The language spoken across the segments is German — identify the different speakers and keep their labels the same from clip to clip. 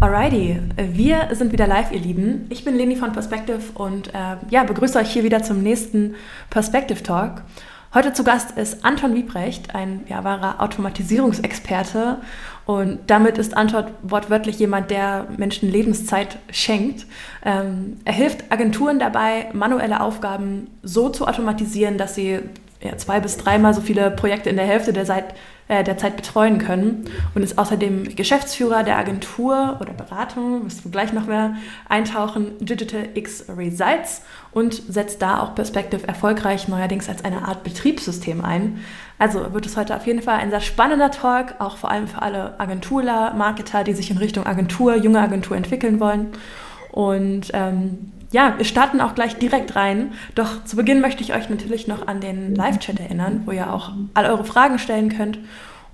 Speaker 1: Alrighty, wir sind wieder live, ihr Lieben. Ich bin Leni von Perspective und äh, ja, begrüße euch hier wieder zum nächsten Perspective Talk. Heute zu Gast ist Anton Wiebrecht, ein ja, wahrer Automatisierungsexperte. Und damit ist Anton wortwörtlich jemand, der Menschen Lebenszeit schenkt. Ähm, er hilft Agenturen dabei, manuelle Aufgaben so zu automatisieren, dass sie ja, zwei bis dreimal so viele Projekte in der Hälfte der Zeit äh, derzeit betreuen können und ist außerdem Geschäftsführer der Agentur oder Beratung, wirst du gleich noch mehr eintauchen, Digital X Results und setzt da auch Perspective erfolgreich neuerdings als eine Art Betriebssystem ein. Also wird es heute auf jeden Fall ein sehr spannender Talk, auch vor allem für alle Agenturler, Marketer, die sich in Richtung Agentur, junge Agentur entwickeln wollen. Und ähm, ja, wir starten auch gleich direkt rein. Doch zu Beginn möchte ich euch natürlich noch an den Live-Chat erinnern, wo ihr auch all eure Fragen stellen könnt.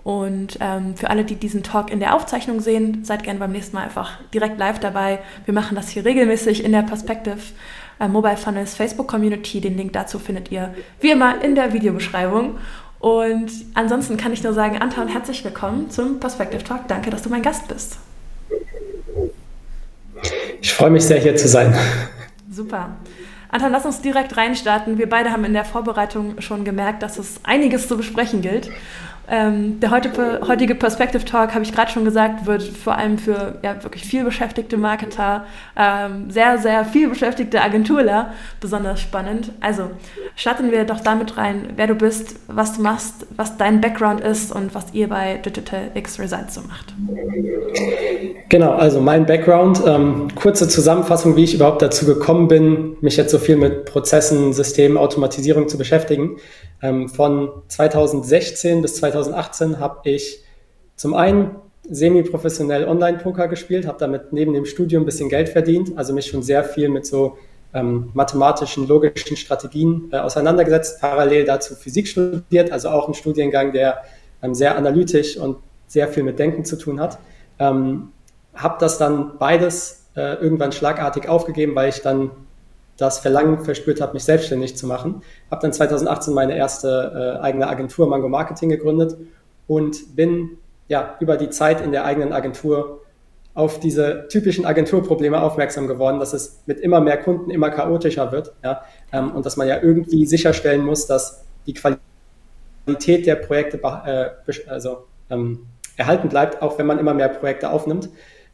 Speaker 1: Und ähm, für alle, die diesen Talk in der Aufzeichnung sehen, seid gerne beim nächsten Mal einfach direkt live dabei. Wir machen das hier regelmäßig in der Perspective äh, Mobile Funnels Facebook Community. Den Link dazu findet ihr wie immer in der Videobeschreibung. Und ansonsten kann ich nur sagen, Anton, herzlich willkommen zum Perspective Talk. Danke, dass du mein Gast bist.
Speaker 2: Ich freue mich sehr, hier zu sein.
Speaker 1: Super. Anton, lass uns direkt reinstarten. Wir beide haben in der Vorbereitung schon gemerkt, dass es einiges zu besprechen gilt. Ähm, der heutige, heutige Perspective Talk, habe ich gerade schon gesagt, wird vor allem für ja, wirklich viel beschäftigte Marketer, ähm, sehr, sehr viel beschäftigte Agenturler besonders spannend. Also starten wir doch damit rein, wer du bist, was du machst, was dein Background ist und was ihr bei Digital X Results so macht.
Speaker 2: Genau, also mein Background, ähm, kurze Zusammenfassung, wie ich überhaupt dazu gekommen bin, mich jetzt so viel mit Prozessen, Systemen, Automatisierung zu beschäftigen. Ähm, von 2016 bis 2018 habe ich zum einen semi-professionell Online-Poker gespielt, habe damit neben dem Studium ein bisschen Geld verdient, also mich schon sehr viel mit so ähm, mathematischen, logischen Strategien äh, auseinandergesetzt, parallel dazu Physik studiert, also auch ein Studiengang, der ähm, sehr analytisch und sehr viel mit Denken zu tun hat. Ähm, habe das dann beides äh, irgendwann schlagartig aufgegeben, weil ich dann das Verlangen verspürt habe, mich selbstständig zu machen. Habe dann 2018 meine erste äh, eigene Agentur Mango Marketing gegründet und bin ja über die Zeit in der eigenen Agentur auf diese typischen Agenturprobleme aufmerksam geworden, dass es mit immer mehr Kunden immer chaotischer wird ja, ähm, und dass man ja irgendwie sicherstellen muss, dass die Qualität der Projekte äh, also, ähm, erhalten bleibt, auch wenn man immer mehr Projekte aufnimmt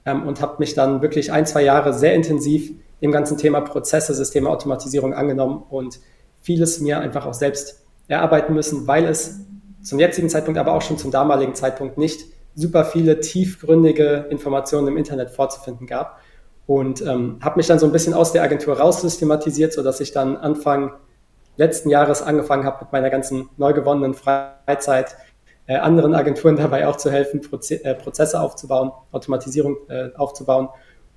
Speaker 2: ähm, und habe mich dann wirklich ein, zwei Jahre sehr intensiv dem ganzen Thema Prozesse, Systeme, Automatisierung angenommen und vieles mir einfach auch selbst erarbeiten müssen, weil es zum jetzigen Zeitpunkt, aber auch schon zum damaligen Zeitpunkt nicht super viele tiefgründige Informationen im Internet vorzufinden gab. Und ähm, habe mich dann so ein bisschen aus der Agentur raussystematisiert, sodass ich dann Anfang letzten Jahres angefangen habe, mit meiner ganzen neu gewonnenen Freizeit äh, anderen Agenturen dabei auch zu helfen, Proze äh, Prozesse aufzubauen, Automatisierung äh, aufzubauen.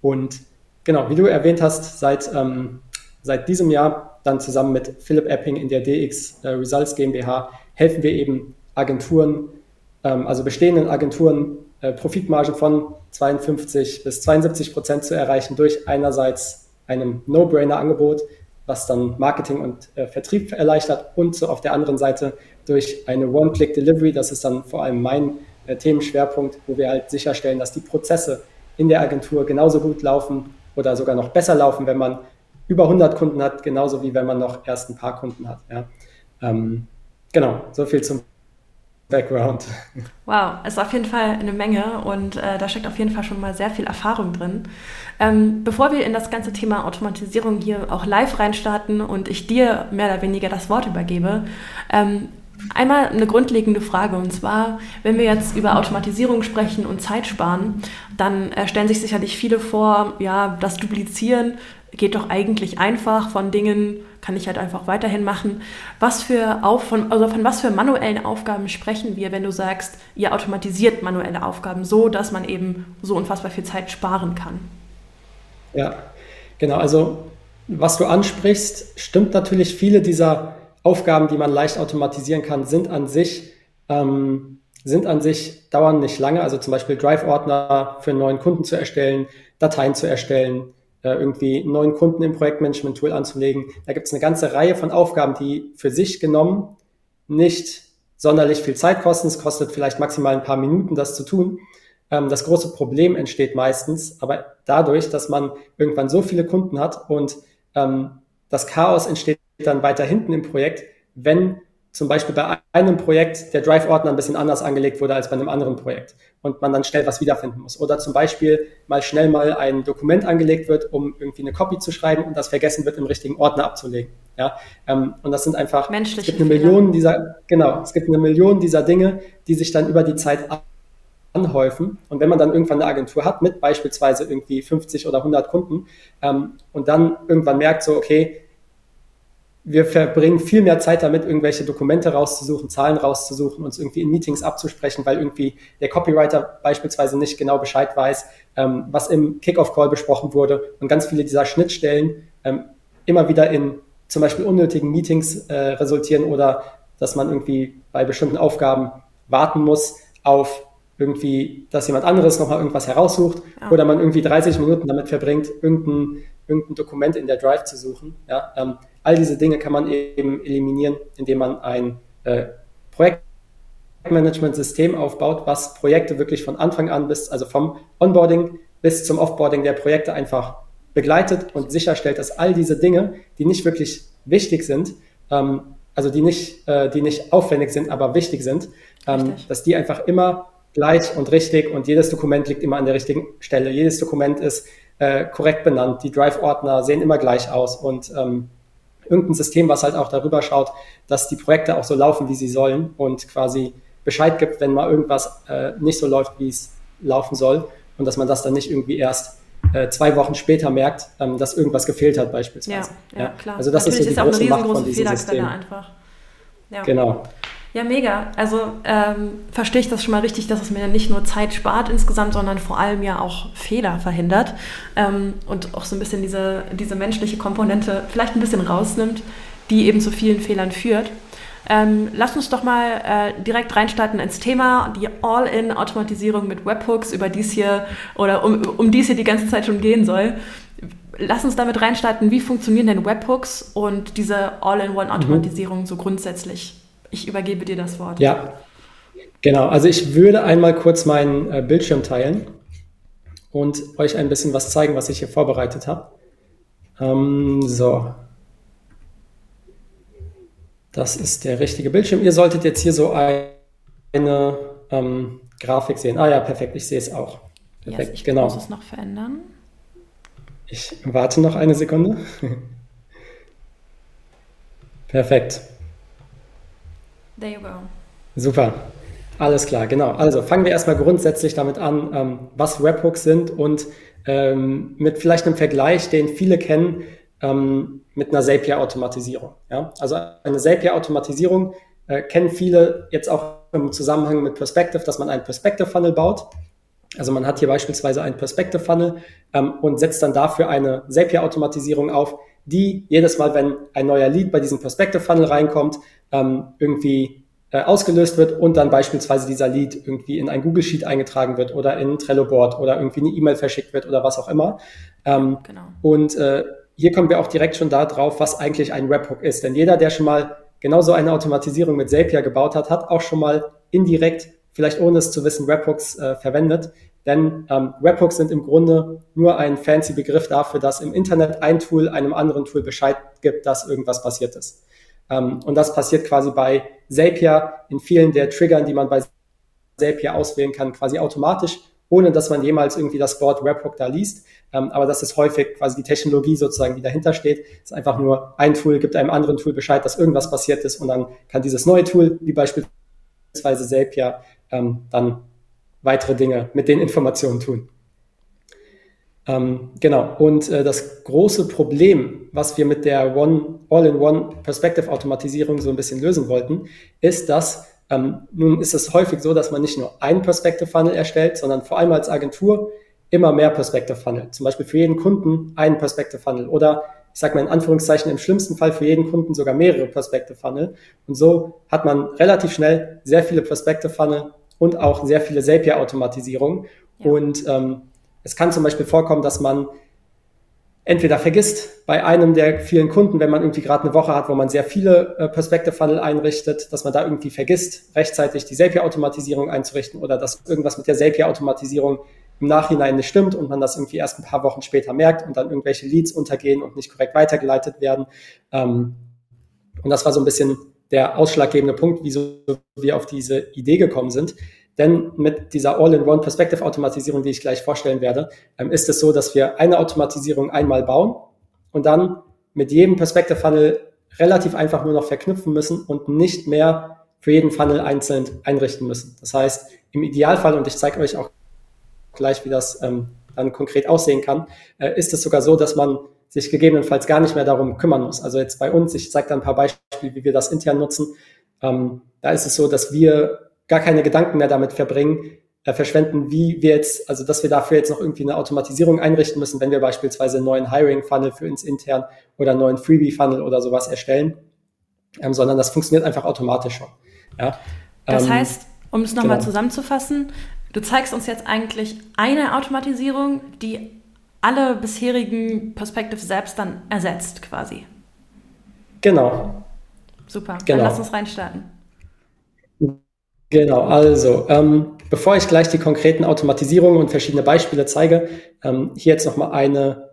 Speaker 2: Und genau, wie du erwähnt hast, seit, ähm, seit diesem Jahr dann zusammen mit Philipp Epping in der DX äh, Results GmbH helfen wir eben Agenturen, ähm, also bestehenden Agenturen, äh, Profitmargen von 52 bis 72 Prozent zu erreichen durch einerseits einem No-Brainer-Angebot, was dann Marketing und äh, Vertrieb erleichtert und so auf der anderen Seite durch eine One-Click-Delivery, das ist dann vor allem mein äh, Themenschwerpunkt, wo wir halt sicherstellen, dass die Prozesse in der Agentur genauso gut laufen oder sogar noch besser laufen, wenn man über 100 Kunden hat, genauso wie wenn man noch erst ein paar Kunden hat. Ja. Ähm, genau, so viel zum Background.
Speaker 1: Wow, ist auf jeden Fall eine Menge und äh, da steckt auf jeden Fall schon mal sehr viel Erfahrung drin. Ähm, bevor wir in das ganze Thema Automatisierung hier auch live reinstarten und ich dir mehr oder weniger das Wort übergebe, ähm, Einmal eine grundlegende Frage und zwar, wenn wir jetzt über Automatisierung sprechen und Zeit sparen, dann äh, stellen sich sicherlich viele vor, ja, das Duplizieren geht doch eigentlich einfach von Dingen, kann ich halt einfach weiterhin machen. Was für auf, von, also von was für manuellen Aufgaben sprechen wir, wenn du sagst, ihr automatisiert manuelle Aufgaben so, dass man eben so unfassbar viel Zeit sparen kann?
Speaker 2: Ja, genau. Also was du ansprichst, stimmt natürlich. Viele dieser Aufgaben, die man leicht automatisieren kann, sind an sich, ähm, sind an sich, dauern nicht lange. Also zum Beispiel Drive-Ordner für einen neuen Kunden zu erstellen, Dateien zu erstellen, äh, irgendwie einen neuen Kunden im Projektmanagement-Tool anzulegen. Da gibt es eine ganze Reihe von Aufgaben, die für sich genommen nicht sonderlich viel Zeit kosten. Es kostet vielleicht maximal ein paar Minuten, das zu tun. Ähm, das große Problem entsteht meistens, aber dadurch, dass man irgendwann so viele Kunden hat und ähm, das Chaos entsteht dann weiter hinten im Projekt, wenn zum Beispiel bei einem Projekt der Drive-Ordner ein bisschen anders angelegt wurde als bei einem anderen Projekt und man dann schnell was wiederfinden muss. Oder zum Beispiel mal schnell mal ein Dokument angelegt wird, um irgendwie eine Copy zu schreiben und das vergessen wird, im richtigen Ordner abzulegen. Ja, ähm, und das sind einfach,
Speaker 1: Menschliche
Speaker 2: es gibt eine Million dieser, genau, es gibt eine Million dieser Dinge, die sich dann über die Zeit anhäufen. Und wenn man dann irgendwann eine Agentur hat mit beispielsweise irgendwie 50 oder 100 Kunden ähm, und dann irgendwann merkt so, okay, wir verbringen viel mehr Zeit damit, irgendwelche Dokumente rauszusuchen, Zahlen rauszusuchen, uns irgendwie in Meetings abzusprechen, weil irgendwie der Copywriter beispielsweise nicht genau Bescheid weiß, ähm, was im Kickoff-Call besprochen wurde und ganz viele dieser Schnittstellen ähm, immer wieder in zum Beispiel unnötigen Meetings äh, resultieren oder dass man irgendwie bei bestimmten Aufgaben warten muss auf irgendwie, dass jemand anderes nochmal irgendwas heraussucht ja. oder man irgendwie 30 Minuten damit verbringt, irgendein, irgendein Dokument in der Drive zu suchen. Ja, ähm, All diese Dinge kann man eben eliminieren, indem man ein äh, Projektmanagement-System aufbaut, was Projekte wirklich von Anfang an bis, also vom Onboarding bis zum Offboarding der Projekte einfach begleitet und sicherstellt, dass all diese Dinge, die nicht wirklich wichtig sind, ähm, also die nicht, äh, die nicht aufwendig sind, aber wichtig sind, ähm, dass die einfach immer gleich und richtig und jedes Dokument liegt immer an der richtigen Stelle. Jedes Dokument ist äh, korrekt benannt. Die Drive-Ordner sehen immer gleich aus und ähm, irgendein System, was halt auch darüber schaut, dass die Projekte auch so laufen, wie sie sollen und quasi Bescheid gibt, wenn mal irgendwas äh, nicht so läuft, wie es laufen soll und dass man das dann nicht irgendwie erst äh, zwei Wochen später merkt, ähm, dass irgendwas gefehlt hat beispielsweise.
Speaker 1: Ja, ja, klar.
Speaker 2: Also das Natürlich ist so die ist große Macht von diesem System.
Speaker 1: einfach.
Speaker 2: Ja. Genau.
Speaker 1: Ja, mega. Also ähm, verstehe ich das schon mal richtig, dass es mir nicht nur Zeit spart insgesamt, sondern vor allem ja auch Fehler verhindert ähm, und auch so ein bisschen diese, diese menschliche Komponente vielleicht ein bisschen rausnimmt, die eben zu vielen Fehlern führt. Ähm, lass uns doch mal äh, direkt reinstarten ins Thema, die All-in-Automatisierung mit Webhooks, über dies hier oder um, um dies hier die ganze Zeit schon gehen soll. Lass uns damit reinstarten, wie funktionieren denn Webhooks und diese All-in-One-Automatisierung mhm. so grundsätzlich? Ich übergebe dir das Wort.
Speaker 2: Ja, genau. Also ich würde einmal kurz meinen äh, Bildschirm teilen und euch ein bisschen was zeigen, was ich hier vorbereitet habe. Ähm, so. Das ist der richtige Bildschirm. Ihr solltet jetzt hier so eine ähm, Grafik sehen. Ah ja, perfekt, ich sehe es auch.
Speaker 1: Perfekt, yes, ich genau. muss es noch verändern.
Speaker 2: Ich warte noch eine Sekunde. perfekt.
Speaker 1: There you go.
Speaker 2: Super. Alles klar, genau. Also fangen wir erstmal grundsätzlich damit an, ähm, was Webhooks sind und ähm, mit vielleicht einem Vergleich, den viele kennen, ähm, mit einer Zapier-Automatisierung. Ja? Also eine Zapier-Automatisierung äh, kennen viele jetzt auch im Zusammenhang mit Perspective, dass man einen Perspective-Funnel baut. Also man hat hier beispielsweise einen Perspective-Funnel ähm, und setzt dann dafür eine Zapier-Automatisierung auf, die jedes Mal, wenn ein neuer Lead bei diesem Perspective-Funnel reinkommt, ähm, irgendwie äh, ausgelöst wird und dann beispielsweise dieser Lead irgendwie in ein Google Sheet eingetragen wird oder in ein Trello Board oder irgendwie eine E-Mail verschickt wird oder was auch immer. Ähm, genau. Und äh, hier kommen wir auch direkt schon da drauf, was eigentlich ein Webhook ist. Denn jeder, der schon mal genauso eine Automatisierung mit Zapier gebaut hat, hat auch schon mal indirekt, vielleicht ohne es zu wissen, Webhooks äh, verwendet. Denn ähm, Webhooks sind im Grunde nur ein fancy Begriff dafür, dass im Internet ein Tool einem anderen Tool Bescheid gibt, dass irgendwas passiert ist. Ähm, und das passiert quasi bei Zapier in vielen der Triggern, die man bei Zapier auswählen kann, quasi automatisch, ohne dass man jemals irgendwie das Wort Webhook da liest. Ähm, aber das ist häufig quasi die Technologie sozusagen, die dahinter steht. Es ist einfach nur ein Tool, gibt einem anderen Tool Bescheid, dass irgendwas passiert ist und dann kann dieses neue Tool, wie beispielsweise Zapier, ähm, dann weitere Dinge mit den Informationen tun. Ähm, genau. Und äh, das große Problem, was wir mit der One, All-in-One Perspective Automatisierung so ein bisschen lösen wollten, ist, dass ähm, nun ist es häufig so, dass man nicht nur einen Perspective Funnel erstellt, sondern vor allem als Agentur immer mehr Perspective Funnel. Zum Beispiel für jeden Kunden einen Perspective Funnel oder ich sage mal in Anführungszeichen im schlimmsten Fall für jeden Kunden sogar mehrere Perspective Funnel. Und so hat man relativ schnell sehr viele Perspective Funnel und auch sehr viele Zapier-Automatisierungen. Ja. Und ähm, es kann zum Beispiel vorkommen, dass man entweder vergisst bei einem der vielen Kunden, wenn man irgendwie gerade eine Woche hat, wo man sehr viele äh, Perspective Funnel einrichtet, dass man da irgendwie vergisst, rechtzeitig die Zapier-Automatisierung einzurichten oder dass irgendwas mit der Zapier-Automatisierung im Nachhinein nicht stimmt und man das irgendwie erst ein paar Wochen später merkt und dann irgendwelche Leads untergehen und nicht korrekt weitergeleitet werden. Ähm, und das war so ein bisschen der ausschlaggebende Punkt, wieso wir auf diese Idee gekommen sind. Denn mit dieser All-in-One Perspective Automatisierung, die ich gleich vorstellen werde, ähm, ist es so, dass wir eine Automatisierung einmal bauen und dann mit jedem Perspective Funnel relativ einfach nur noch verknüpfen müssen und nicht mehr für jeden Funnel einzeln einrichten müssen. Das heißt, im Idealfall, und ich zeige euch auch gleich, wie das ähm, dann konkret aussehen kann, äh, ist es sogar so, dass man sich gegebenenfalls gar nicht mehr darum kümmern muss. Also jetzt bei uns, ich zeige da ein paar Beispiele, wie wir das intern nutzen. Ähm, da ist es so, dass wir gar keine Gedanken mehr damit verbringen, äh, verschwenden, wie wir jetzt, also dass wir dafür jetzt noch irgendwie eine Automatisierung einrichten müssen, wenn wir beispielsweise einen neuen Hiring-Funnel für uns intern oder einen neuen Freebie-Funnel oder sowas erstellen, ähm, sondern das funktioniert einfach automatisch schon. Ja?
Speaker 1: Das ähm, heißt, um es nochmal genau. zusammenzufassen, du zeigst uns jetzt eigentlich eine Automatisierung, die alle bisherigen Perspective selbst dann ersetzt quasi.
Speaker 2: Genau.
Speaker 1: Super, genau. dann lass uns reinstarten.
Speaker 2: Genau, also ähm, bevor ich gleich die konkreten Automatisierungen und verschiedene Beispiele zeige, ähm, hier jetzt nochmal eine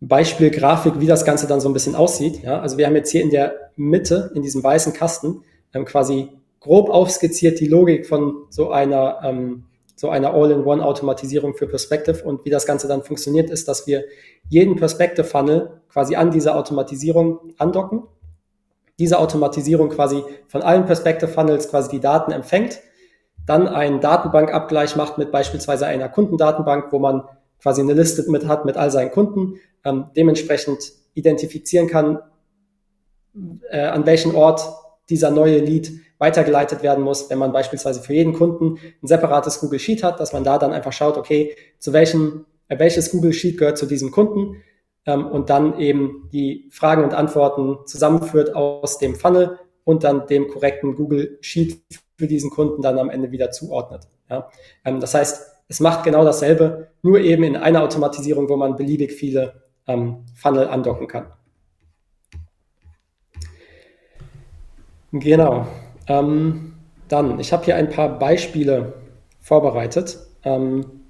Speaker 2: Beispielgrafik, wie das Ganze dann so ein bisschen aussieht. Ja? Also wir haben jetzt hier in der Mitte, in diesem weißen Kasten, ähm, quasi grob aufskizziert die Logik von so einer, ähm, so einer All-in-One-Automatisierung für Perspective. Und wie das Ganze dann funktioniert, ist, dass wir jeden Perspective-Funnel quasi an diese Automatisierung andocken diese Automatisierung quasi von allen Perspective Funnels quasi die Daten empfängt, dann einen Datenbankabgleich macht mit beispielsweise einer Kundendatenbank, wo man quasi eine Liste mit hat mit all seinen Kunden, ähm, dementsprechend identifizieren kann, äh, an welchen Ort dieser neue Lead weitergeleitet werden muss, wenn man beispielsweise für jeden Kunden ein separates Google Sheet hat, dass man da dann einfach schaut, okay, zu welchem, äh, welches Google Sheet gehört zu diesem Kunden ähm, und dann eben die Fragen und Antworten zusammenführt aus dem Funnel und dann dem korrekten Google Sheet für diesen Kunden dann am Ende wieder zuordnet. Ja? Ähm, das heißt, es macht genau dasselbe, nur eben in einer Automatisierung, wo man beliebig viele ähm, Funnel andocken kann. Genau. Ähm, dann, ich habe hier ein paar Beispiele vorbereitet. Ähm,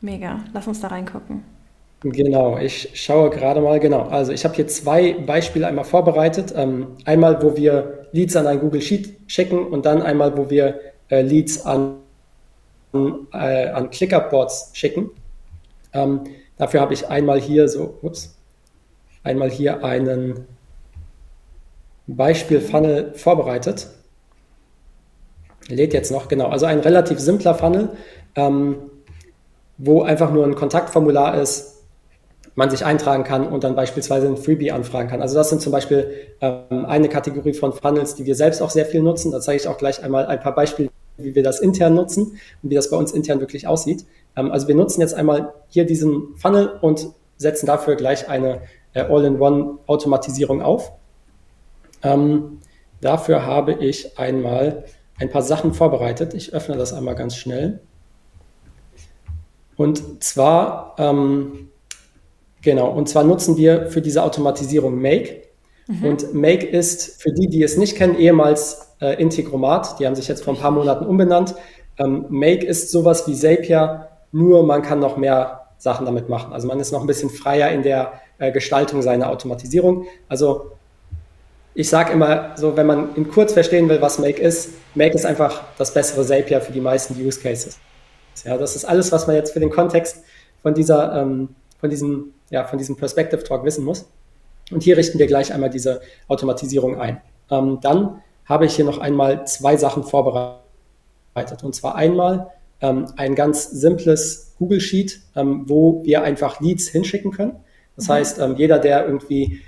Speaker 1: Mega, lass uns da reingucken.
Speaker 2: Genau, ich schaue gerade mal, genau. Also ich habe hier zwei Beispiele einmal vorbereitet. Ähm, einmal, wo wir Leads an ein Google Sheet schicken und dann einmal, wo wir äh, Leads an, äh, an ClickUp-Boards schicken. Ähm, dafür habe ich einmal hier so, ups, einmal hier einen Beispiel-Funnel vorbereitet. Lädt jetzt noch, genau. Also ein relativ simpler Funnel, ähm, wo einfach nur ein Kontaktformular ist, man sich eintragen kann und dann beispielsweise ein Freebie anfragen kann. Also das sind zum Beispiel ähm, eine Kategorie von Funnels, die wir selbst auch sehr viel nutzen. Da zeige ich auch gleich einmal ein paar Beispiele, wie wir das intern nutzen und wie das bei uns intern wirklich aussieht. Ähm, also wir nutzen jetzt einmal hier diesen Funnel und setzen dafür gleich eine äh, All-in-One-Automatisierung auf. Ähm, dafür habe ich einmal ein paar Sachen vorbereitet. Ich öffne das einmal ganz schnell. Und zwar ähm, Genau, und zwar nutzen wir für diese Automatisierung Make. Mhm. Und Make ist für die, die es nicht kennen, ehemals äh, Integromat. Die haben sich jetzt vor ein paar Monaten umbenannt. Ähm, Make ist sowas wie Zapier, nur man kann noch mehr Sachen damit machen. Also man ist noch ein bisschen freier in der äh, Gestaltung seiner Automatisierung. Also ich sage immer so, wenn man in kurz verstehen will, was Make ist, Make ist einfach das bessere Zapier für die meisten Use Cases. Ja, das ist alles, was man jetzt für den Kontext von dieser, ähm, von diesem ja, von diesem Perspective Talk wissen muss. Und hier richten wir gleich einmal diese Automatisierung ein. Ähm, dann habe ich hier noch einmal zwei Sachen vorbereitet. Und zwar einmal ähm, ein ganz simples Google Sheet, ähm, wo wir einfach Leads hinschicken können. Das mhm. heißt, ähm, jeder, der irgendwie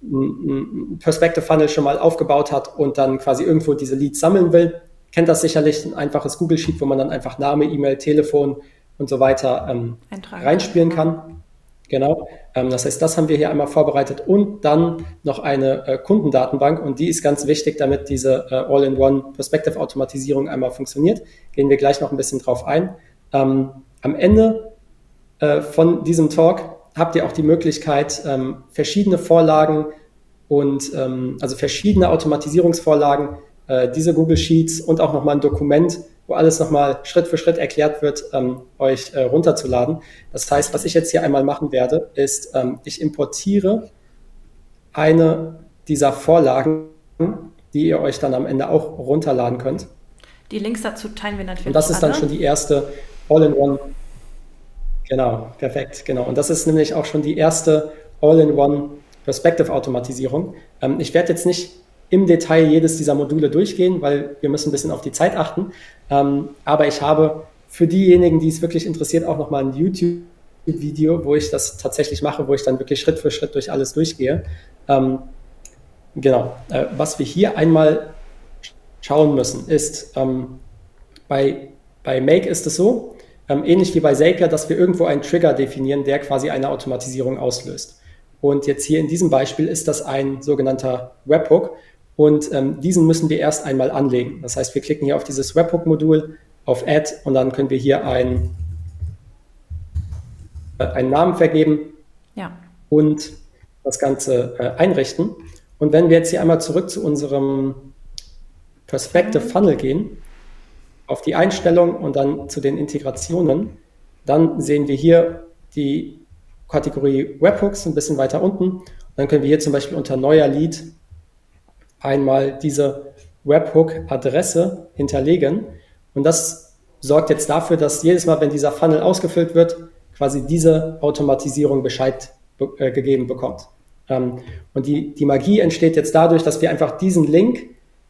Speaker 2: ein Perspective Funnel schon mal aufgebaut hat und dann quasi irgendwo diese Leads sammeln will, kennt das sicherlich ein einfaches Google Sheet, wo man dann einfach Name, E-Mail, Telefon und so weiter ähm, reinspielen kann. Genau. Ähm, das heißt, das haben wir hier einmal vorbereitet und dann noch eine äh, Kundendatenbank und die ist ganz wichtig, damit diese äh, All-in-One Perspective Automatisierung einmal funktioniert. Gehen wir gleich noch ein bisschen drauf ein. Ähm, am Ende äh, von diesem Talk habt ihr auch die Möglichkeit, ähm, verschiedene Vorlagen und also verschiedene Automatisierungsvorlagen, diese Google Sheets und auch nochmal ein Dokument, wo alles nochmal Schritt für Schritt erklärt wird, ähm, euch äh, runterzuladen. Das heißt, was ich jetzt hier einmal machen werde, ist, ähm, ich importiere eine dieser Vorlagen, die ihr euch dann am Ende auch runterladen könnt.
Speaker 1: Die Links dazu teilen wir natürlich.
Speaker 2: Und das ist dann alle. schon die erste All-in-One. Genau, perfekt, genau. Und das ist nämlich auch schon die erste All-in-One Perspective-Automatisierung. Ähm, ich werde jetzt nicht im Detail jedes dieser Module durchgehen, weil wir müssen ein bisschen auf die Zeit achten. Ähm, aber ich habe für diejenigen, die es wirklich interessiert, auch nochmal ein YouTube-Video, wo ich das tatsächlich mache, wo ich dann wirklich Schritt für Schritt durch alles durchgehe. Ähm, genau. Äh, was wir hier einmal schauen müssen, ist, ähm, bei, bei Make ist es so, ähm, ähnlich wie bei Zapier, dass wir irgendwo einen Trigger definieren, der quasi eine Automatisierung auslöst. Und jetzt hier in diesem Beispiel ist das ein sogenannter Webhook. Und ähm, diesen müssen wir erst einmal anlegen. Das heißt, wir klicken hier auf dieses Webhook-Modul, auf Add und dann können wir hier ein, äh, einen Namen vergeben ja. und das Ganze äh, einrichten. Und wenn wir jetzt hier einmal zurück zu unserem Perspective mhm. Funnel gehen, auf die Einstellung und dann zu den Integrationen, dann sehen wir hier die Kategorie Webhooks ein bisschen weiter unten. Und dann können wir hier zum Beispiel unter neuer Lead einmal diese Webhook-Adresse hinterlegen. Und das sorgt jetzt dafür, dass jedes Mal, wenn dieser Funnel ausgefüllt wird, quasi diese Automatisierung Bescheid äh, gegeben bekommt. Ähm, und die, die Magie entsteht jetzt dadurch, dass wir einfach diesen Link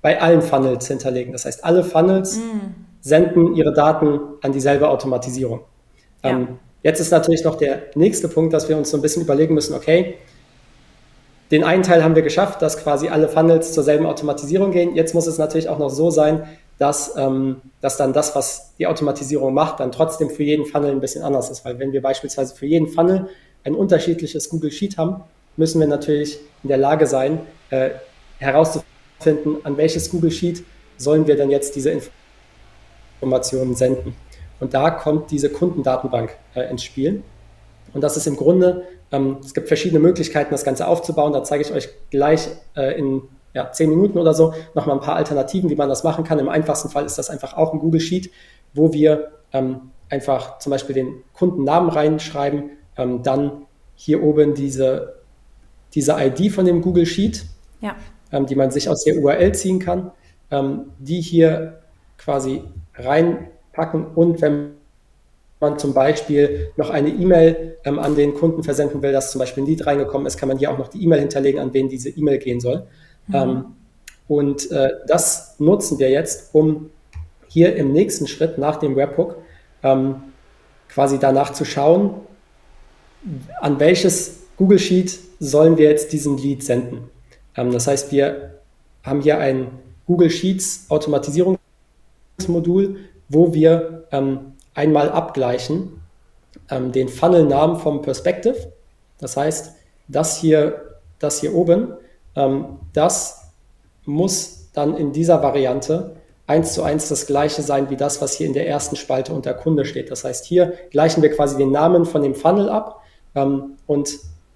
Speaker 2: bei allen Funnels hinterlegen. Das heißt, alle Funnels mm. senden ihre Daten an dieselbe Automatisierung. Ja. Ähm, Jetzt ist natürlich noch der nächste Punkt, dass wir uns so ein bisschen überlegen müssen, okay, den einen Teil haben wir geschafft, dass quasi alle Funnels zur selben Automatisierung gehen. Jetzt muss es natürlich auch noch so sein, dass, ähm, dass dann das, was die Automatisierung macht, dann trotzdem für jeden Funnel ein bisschen anders ist. Weil wenn wir beispielsweise für jeden Funnel ein unterschiedliches Google Sheet haben, müssen wir natürlich in der Lage sein, äh, herauszufinden, an welches Google Sheet sollen wir denn jetzt diese Informationen senden. Und da kommt diese Kundendatenbank äh, ins Spiel. Und das ist im Grunde, ähm, es gibt verschiedene Möglichkeiten, das Ganze aufzubauen. Da zeige ich euch gleich äh, in ja, zehn Minuten oder so nochmal ein paar Alternativen, wie man das machen kann. Im einfachsten Fall ist das einfach auch ein Google Sheet, wo wir ähm, einfach zum Beispiel den Kundennamen reinschreiben, ähm, dann hier oben diese, diese ID von dem Google Sheet, ja. ähm, die man sich aus der URL ziehen kann, ähm, die hier quasi rein packen und wenn man zum Beispiel noch eine E-Mail ähm, an den Kunden versenden will, dass zum Beispiel ein Lied reingekommen ist, kann man hier auch noch die E-Mail hinterlegen, an wen diese E-Mail gehen soll. Mhm. Ähm, und äh, das nutzen wir jetzt, um hier im nächsten Schritt nach dem Webhook ähm, quasi danach zu schauen, an welches Google Sheet sollen wir jetzt diesen Lead senden. Ähm, das heißt, wir haben hier ein Google Sheets Automatisierungsmodul, wo wir ähm, einmal abgleichen ähm, den Funnel-Namen vom Perspective. Das heißt, das hier, das hier oben, ähm, das muss dann in dieser Variante eins zu eins das gleiche sein wie das, was hier in der ersten Spalte unter Kunde steht. Das heißt, hier gleichen wir quasi den Namen von dem Funnel ab ähm, und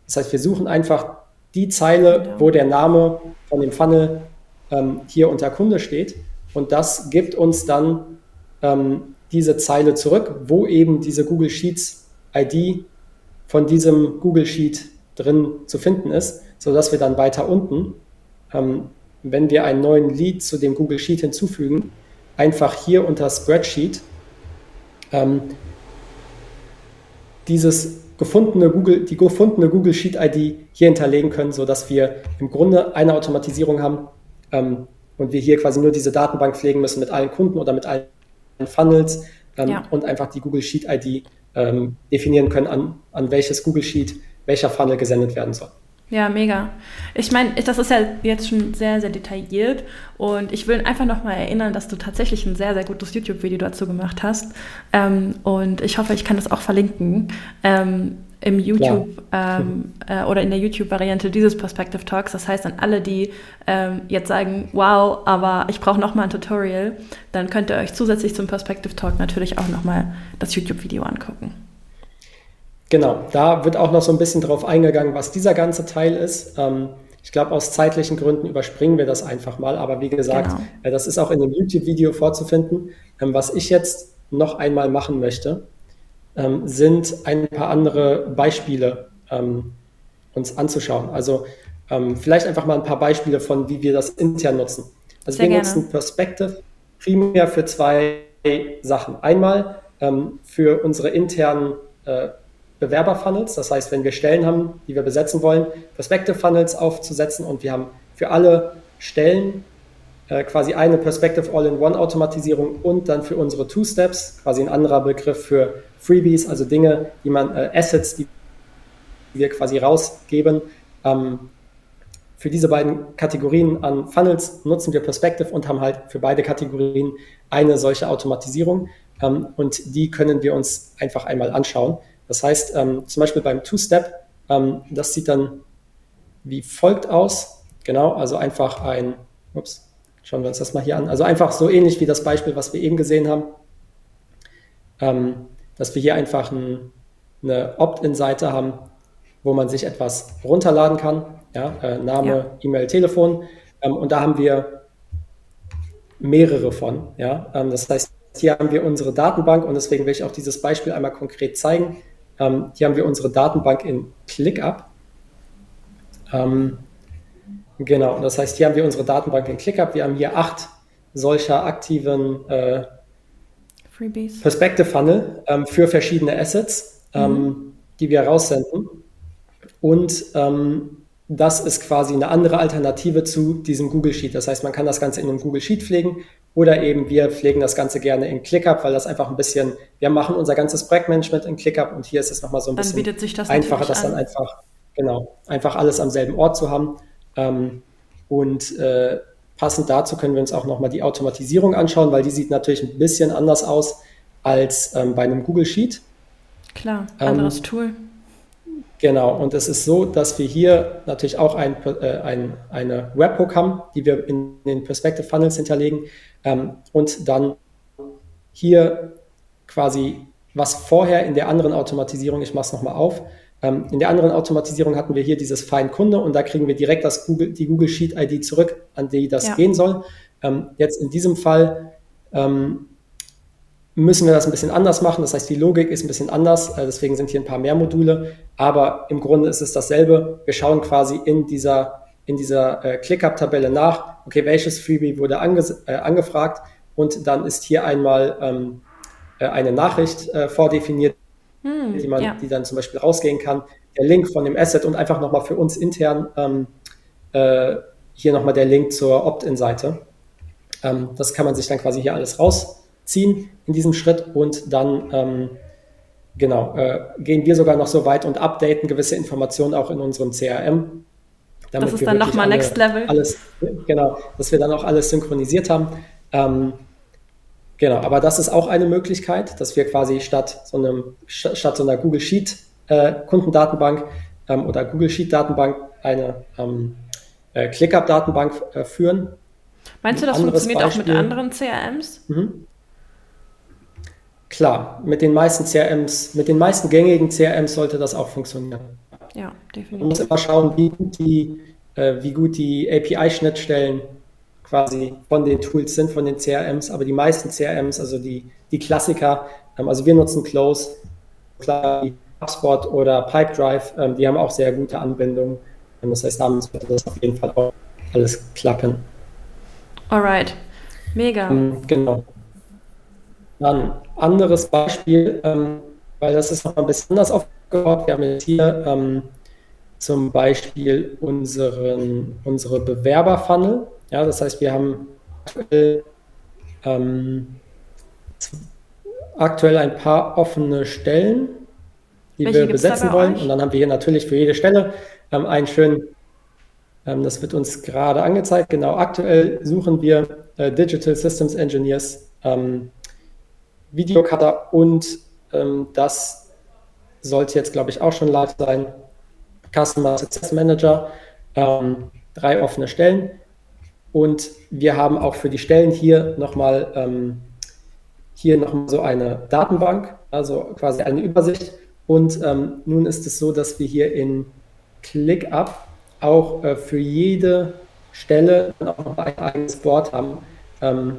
Speaker 2: das heißt, wir suchen einfach die Zeile, genau. wo der Name von dem Funnel ähm, hier unter Kunde steht und das gibt uns dann ähm, diese Zeile zurück, wo eben diese Google Sheets ID von diesem Google Sheet drin zu finden ist, sodass wir dann weiter unten, ähm, wenn wir einen neuen Lead zu dem Google Sheet hinzufügen, einfach hier unter Spreadsheet ähm, dieses gefundene Google, die gefundene Google Sheet ID hier hinterlegen können, sodass wir im Grunde eine Automatisierung haben ähm, und wir hier quasi nur diese Datenbank pflegen müssen mit allen Kunden oder mit allen Funnels ähm, ja. und einfach die Google Sheet ID ähm, definieren können, an, an welches Google Sheet welcher Funnel gesendet werden soll.
Speaker 1: Ja, mega. Ich meine, das ist ja jetzt schon sehr, sehr detailliert und ich will einfach nochmal erinnern, dass du tatsächlich ein sehr, sehr gutes YouTube-Video dazu gemacht hast ähm, und ich hoffe, ich kann das auch verlinken. Ähm, im YouTube ähm, äh, oder in der YouTube-Variante dieses Perspective Talks. Das heißt, an alle, die ähm, jetzt sagen, wow, aber ich brauche nochmal ein Tutorial, dann könnt ihr euch zusätzlich zum Perspective Talk natürlich auch nochmal das YouTube-Video angucken.
Speaker 2: genau, da wird auch noch so ein bisschen drauf eingegangen, was dieser ganze Teil ist. Ähm, ich glaube, aus zeitlichen Gründen überspringen wir das einfach mal. Aber wie gesagt, genau. äh, das ist auch in dem YouTube-Video vorzufinden. Ähm, was ich jetzt noch einmal machen möchte, ähm, sind ein paar andere Beispiele ähm, uns anzuschauen. Also ähm, vielleicht einfach mal ein paar Beispiele von, wie wir das intern nutzen. Also Sehr wir gerne. nutzen Perspective primär für zwei Sachen. Einmal ähm, für unsere internen äh, Bewerber-Funnels, das heißt, wenn wir Stellen haben, die wir besetzen wollen, Perspective-Funnels aufzusetzen und wir haben für alle Stellen äh, quasi eine Perspective All-in-One-Automatisierung und dann für unsere Two-Steps, quasi ein anderer Begriff für Freebies, also Dinge, die man, äh, Assets, die wir quasi rausgeben, ähm, für diese beiden Kategorien an Funnels nutzen wir Perspective und haben halt für beide Kategorien eine solche Automatisierung. Ähm, und die können wir uns einfach einmal anschauen. Das heißt, ähm, zum Beispiel beim Two-Step, ähm, das sieht dann wie folgt aus. Genau, also einfach ein, ups, schauen wir uns das mal hier an. Also einfach so ähnlich wie das Beispiel, was wir eben gesehen haben, ähm, dass wir hier einfach ein, eine Opt-in-Seite haben, wo man sich etwas runterladen kann ja, äh, Name, ja. E-Mail, Telefon. Ähm, und da haben wir mehrere von. Ja? Ähm, das heißt, hier haben wir unsere Datenbank und deswegen will ich auch dieses Beispiel einmal konkret zeigen. Ähm, hier haben wir unsere Datenbank in ClickUp. Ähm, genau, das heißt, hier haben wir unsere Datenbank in ClickUp. Wir haben hier acht solcher aktiven äh, Perspective Funnel ähm, für verschiedene Assets, ähm, mhm. die wir raussenden. Und ähm, das ist quasi eine andere Alternative zu diesem Google Sheet. Das heißt, man kann das Ganze in einem Google Sheet pflegen oder eben wir pflegen das Ganze gerne in ClickUp, weil das einfach ein bisschen, wir machen unser ganzes Projektmanagement in ClickUp und hier ist es nochmal so ein dann bisschen das einfacher, das dann einfach, genau, einfach alles am selben Ort zu haben. Ähm, und äh, passend dazu können wir uns auch nochmal die Automatisierung anschauen, weil die sieht natürlich ein bisschen anders aus als ähm, bei einem Google Sheet.
Speaker 1: Klar, anderes ähm, Tool.
Speaker 2: Genau, und es ist so, dass wir hier natürlich auch ein, äh, ein, eine Webhook haben, die wir in den Perspective Funnels hinterlegen ähm, und dann hier quasi, was vorher in der anderen Automatisierung, ich mache es nochmal auf, ähm, in der anderen Automatisierung hatten wir hier dieses Find Kunde und da kriegen wir direkt das Google, die Google Sheet ID zurück, an die das ja. gehen soll. Ähm, jetzt in diesem Fall ähm, müssen wir das ein bisschen anders machen. Das heißt, die Logik ist ein bisschen anders, äh, deswegen sind hier ein paar mehr Module, aber im Grunde ist es dasselbe. Wir schauen quasi in dieser, in dieser äh, ClickUp-Tabelle nach, okay, welches Freebie wurde ange äh, angefragt und dann ist hier einmal ähm, äh, eine Nachricht äh, vordefiniert, hm, die, man, ja. die dann zum Beispiel rausgehen kann, der Link von dem Asset und einfach nochmal für uns intern ähm, äh, hier nochmal der Link zur Opt-in-Seite. Ähm, das kann man sich dann quasi hier alles raus ziehen in diesem Schritt und dann ähm, genau äh, gehen wir sogar noch so weit und updaten gewisse Informationen auch in unserem CRM.
Speaker 1: das ist dann nochmal Next Level.
Speaker 2: Alles, genau, dass wir dann auch alles synchronisiert haben. Ähm, genau, aber das ist auch eine Möglichkeit, dass wir quasi statt so, einem, statt so einer Google Sheet äh, Kundendatenbank ähm, oder Google Sheet Datenbank eine ähm, äh, ClickUp-Datenbank äh, führen.
Speaker 1: Meinst du, das funktioniert Beispiel, auch mit anderen CRMs? Mhm.
Speaker 2: Klar, mit den meisten CRMs, mit den meisten gängigen CRMs sollte das auch funktionieren.
Speaker 1: Ja, definitiv.
Speaker 2: Man muss immer schauen, wie gut die, äh, wie gut die API-Schnittstellen quasi von den Tools sind, von den CRMs, aber die meisten CRMs, also die, die Klassiker, ähm, also wir nutzen Close, klar, HubSpot oder Pipedrive, ähm, die haben auch sehr gute Anbindungen. Ähm, das heißt, damit sollte das auf jeden Fall auch alles klappen.
Speaker 1: Alright, mega.
Speaker 2: Genau. Dann anderes Beispiel, weil das ist noch ein bisschen anders aufgebaut. Wir haben jetzt hier zum Beispiel unseren, unsere Bewerberfunnel. Ja, das heißt, wir haben aktuell, ähm, aktuell ein paar offene Stellen, die Welche wir besetzen wollen. Euch? Und dann haben wir hier natürlich für jede Stelle ähm, einen schönen, ähm, das wird uns gerade angezeigt. Genau, aktuell suchen wir äh, Digital Systems Engineers ähm, Videocutter und ähm, das sollte jetzt, glaube ich, auch schon live sein. Customer Success Manager, ähm, drei offene Stellen. Und wir haben auch für die Stellen hier nochmal ähm, hier nochmal so eine Datenbank, also quasi eine Übersicht. Und ähm, nun ist es so, dass wir hier in ClickUp auch äh, für jede Stelle auch noch ein eigenes Board haben, ähm,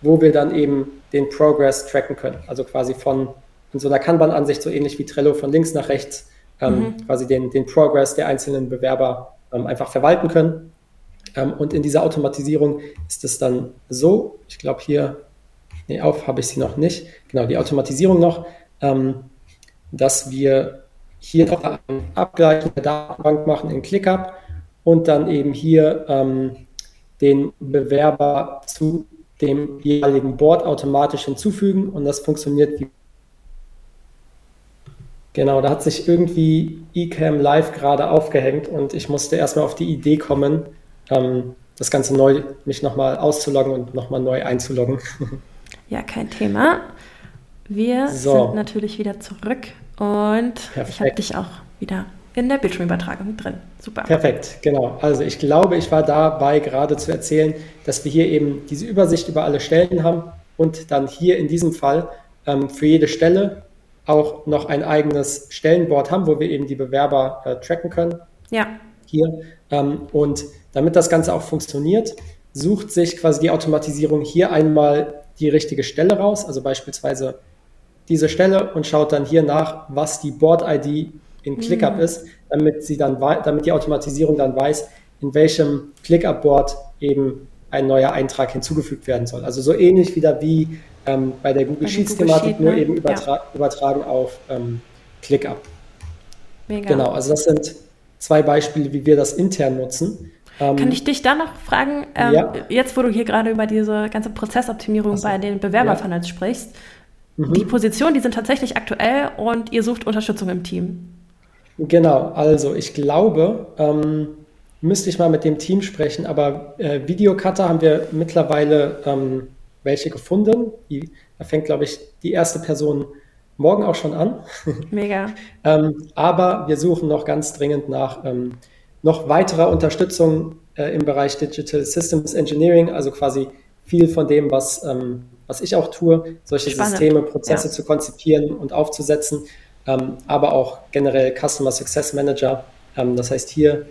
Speaker 2: wo wir dann eben den Progress tracken können. Also quasi von in so einer Kanban-Ansicht, so ähnlich wie Trello, von links nach rechts ähm, mhm. quasi den, den Progress der einzelnen Bewerber ähm, einfach verwalten können. Ähm, und in dieser Automatisierung ist es dann so, ich glaube hier, nee, auf habe ich sie noch nicht, genau, die Automatisierung noch, ähm, dass wir hier noch einen Abgleich der Datenbank machen in ClickUp und dann eben hier ähm, den Bewerber zu dem jeweiligen Board automatisch hinzufügen und das funktioniert wie Genau, da hat sich irgendwie eCam Live gerade aufgehängt und ich musste erstmal auf die Idee kommen, ähm, das Ganze neu, mich nochmal auszuloggen und nochmal neu einzuloggen.
Speaker 1: Ja, kein Thema. Wir so. sind natürlich wieder zurück und Perfekt. ich habe dich auch wieder in der Bildschirmübertragung drin. Super.
Speaker 2: Perfekt, genau. Also ich glaube, ich war dabei gerade zu erzählen, dass wir hier eben diese Übersicht über alle Stellen haben und dann hier in diesem Fall ähm, für jede Stelle auch noch ein eigenes Stellenboard haben, wo wir eben die Bewerber äh, tracken können.
Speaker 1: Ja.
Speaker 2: Hier. Ähm, und damit das Ganze auch funktioniert, sucht sich quasi die Automatisierung hier einmal die richtige Stelle raus, also beispielsweise diese Stelle und schaut dann hier nach, was die Board-ID in ClickUp mhm. ist, damit sie dann, damit die Automatisierung dann weiß, in welchem ClickUp-Board eben ein neuer Eintrag hinzugefügt werden soll. Also so ähnlich wieder wie ähm, bei der Google Sheets-Thematik, Sheet, nur ne? eben übertra ja. übertragen auf ähm, ClickUp. Mega. Genau, also das sind zwei Beispiele, wie wir das intern nutzen.
Speaker 1: Ähm, Kann ich dich da noch fragen, ähm, ja. jetzt wo du hier gerade über diese ganze Prozessoptimierung also, bei den Bewerberfunnels ja. sprichst, mhm. die Positionen, die sind tatsächlich aktuell und ihr sucht Unterstützung im Team.
Speaker 2: Genau, also ich glaube, ähm, müsste ich mal mit dem Team sprechen, aber äh, Videocutter haben wir mittlerweile ähm, welche gefunden. Die, da fängt, glaube ich, die erste Person morgen auch schon an.
Speaker 1: Mega.
Speaker 2: ähm, aber wir suchen noch ganz dringend nach ähm, noch weiterer Unterstützung äh, im Bereich Digital Systems Engineering, also quasi viel von dem, was, ähm, was ich auch tue, solche Spannend. Systeme, Prozesse ja. zu konzipieren und aufzusetzen, ähm, aber auch generell Customer Success Manager. Ähm, das heißt hier,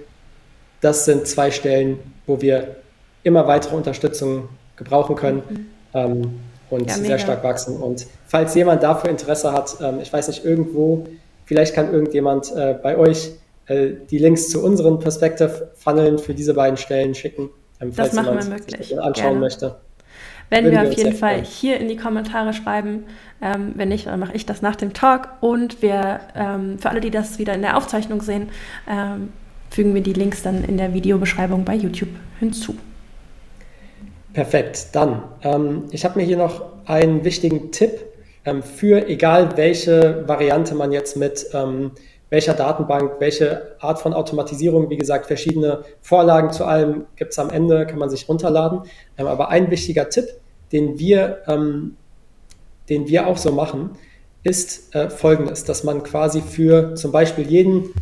Speaker 2: das sind zwei Stellen, wo wir immer weitere Unterstützung gebrauchen können. Mhm ähm, und ja, sehr stark wachsen. Und falls jemand dafür Interesse hat, ähm, ich weiß nicht, irgendwo, vielleicht kann irgendjemand äh, bei euch äh, die Links zu unseren Perspective-Funneln für diese beiden Stellen schicken,
Speaker 1: ähm, falls jemand sich
Speaker 2: anschauen Gerne. möchte.
Speaker 1: Werden wir auf jeden Fall hier in die Kommentare schreiben. Ähm, wenn nicht, dann mache ich das nach dem Talk. Und wir, ähm, für alle, die das wieder in der Aufzeichnung sehen, ähm, fügen wir die Links dann in der Videobeschreibung bei YouTube hinzu.
Speaker 2: Perfekt. Dann, ähm, ich habe mir hier noch einen wichtigen Tipp ähm, für, egal welche Variante man jetzt mit ähm, welcher Datenbank, welche Art von Automatisierung, wie gesagt, verschiedene Vorlagen zu allem gibt es am Ende, kann man sich runterladen. Ähm, aber ein wichtiger Tipp, den wir, ähm, den wir auch so machen, ist äh, folgendes, dass man quasi für zum Beispiel jeden,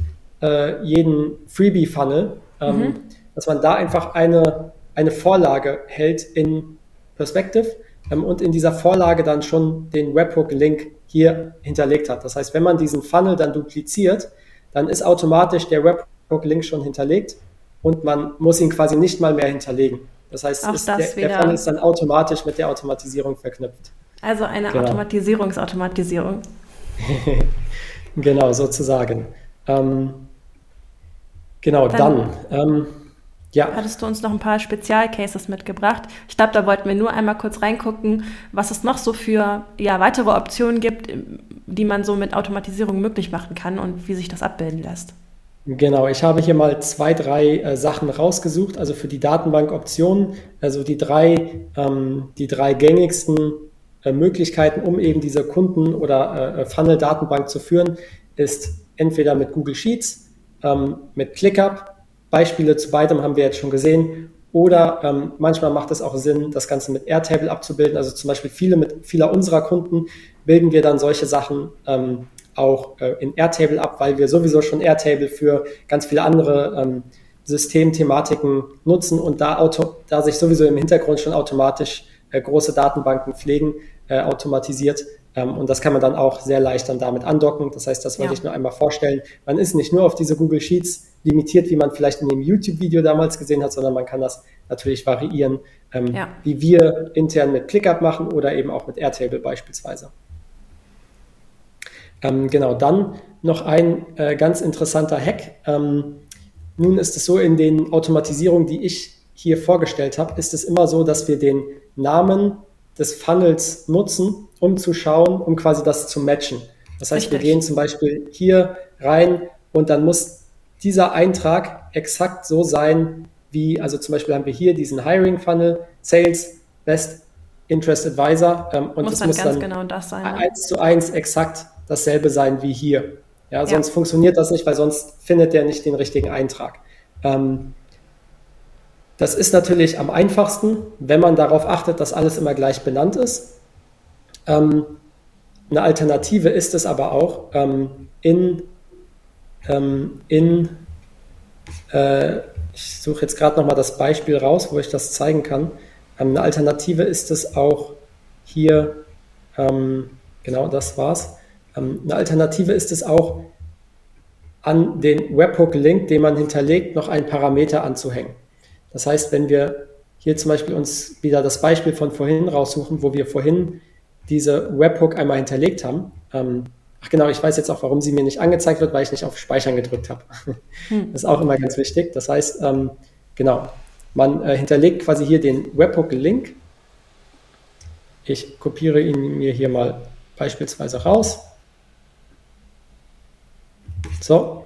Speaker 2: äh, jeden Freebie-Funnel, ähm, mhm. dass man da einfach eine eine Vorlage hält in Perspective ähm, und in dieser Vorlage dann schon den Webhook-Link hier hinterlegt hat. Das heißt, wenn man diesen Funnel dann dupliziert, dann ist automatisch der Webhook-Link schon hinterlegt und man muss ihn quasi nicht mal mehr hinterlegen. Das heißt, ist der, der, Funnel ist dann automatisch mit der Automatisierung verknüpft.
Speaker 1: Also eine genau. Automatisierungsautomatisierung.
Speaker 2: genau, sozusagen. Ähm, genau, dann, dann ähm,
Speaker 1: ja. Hattest du uns noch ein paar Spezialcases mitgebracht? Ich glaube, da wollten wir nur einmal kurz reingucken, was es noch so für ja, weitere Optionen gibt, die man so mit Automatisierung möglich machen kann und wie sich das abbilden lässt.
Speaker 2: Genau, ich habe hier mal zwei, drei äh, Sachen rausgesucht, also für die Datenbankoptionen, also die drei, ähm, die drei gängigsten äh, Möglichkeiten, um eben diese Kunden- oder äh, Funnel-Datenbank zu führen, ist entweder mit Google Sheets, ähm, mit ClickUp Beispiele zu beidem haben wir jetzt schon gesehen. Oder ähm, manchmal macht es auch Sinn, das Ganze mit Airtable abzubilden. Also zum Beispiel viele mit vieler unserer Kunden bilden wir dann solche Sachen ähm, auch äh, in Airtable ab, weil wir sowieso schon Airtable für ganz viele andere ähm, Systemthematiken nutzen und da, auto, da sich sowieso im Hintergrund schon automatisch äh, große Datenbanken pflegen, äh, automatisiert, und das kann man dann auch sehr leicht dann damit andocken. Das heißt, das wollte ja. ich nur einmal vorstellen. Man ist nicht nur auf diese Google Sheets limitiert, wie man vielleicht in dem YouTube-Video damals gesehen hat, sondern man kann das natürlich variieren, ähm, ja. wie wir intern mit ClickUp machen oder eben auch mit Airtable beispielsweise. Ähm, genau, dann noch ein äh, ganz interessanter Hack. Ähm, nun ist es so, in den Automatisierungen, die ich hier vorgestellt habe, ist es immer so, dass wir den Namen des Funnels nutzen, um zu schauen, um quasi das zu matchen. Das heißt, Richtig. wir gehen zum Beispiel hier rein und dann muss dieser Eintrag exakt so sein, wie, also zum Beispiel haben wir hier diesen Hiring Funnel, Sales, Best Interest Advisor
Speaker 1: ähm, und muss das muss dann genau das sein,
Speaker 2: ne? eins zu eins exakt dasselbe sein wie hier. Ja, sonst ja. funktioniert das nicht, weil sonst findet der nicht den richtigen Eintrag. Ähm, das ist natürlich am einfachsten, wenn man darauf achtet, dass alles immer gleich benannt ist. Ähm, eine Alternative ist es aber auch, ähm, in, ähm, in äh, ich suche jetzt gerade nochmal das Beispiel raus, wo ich das zeigen kann. Ähm, eine Alternative ist es auch hier, ähm, genau das war's. Ähm, eine Alternative ist es auch, an den Webhook-Link, den man hinterlegt, noch einen Parameter anzuhängen. Das heißt, wenn wir hier zum Beispiel uns wieder das Beispiel von vorhin raussuchen, wo wir vorhin diese Webhook einmal hinterlegt haben. Ähm, ach genau, ich weiß jetzt auch, warum sie mir nicht angezeigt wird, weil ich nicht auf Speichern gedrückt habe. Hm. Das ist auch immer ganz wichtig. Das heißt, ähm, genau, man äh, hinterlegt quasi hier den Webhook-Link. Ich kopiere ihn mir hier mal beispielsweise raus. So,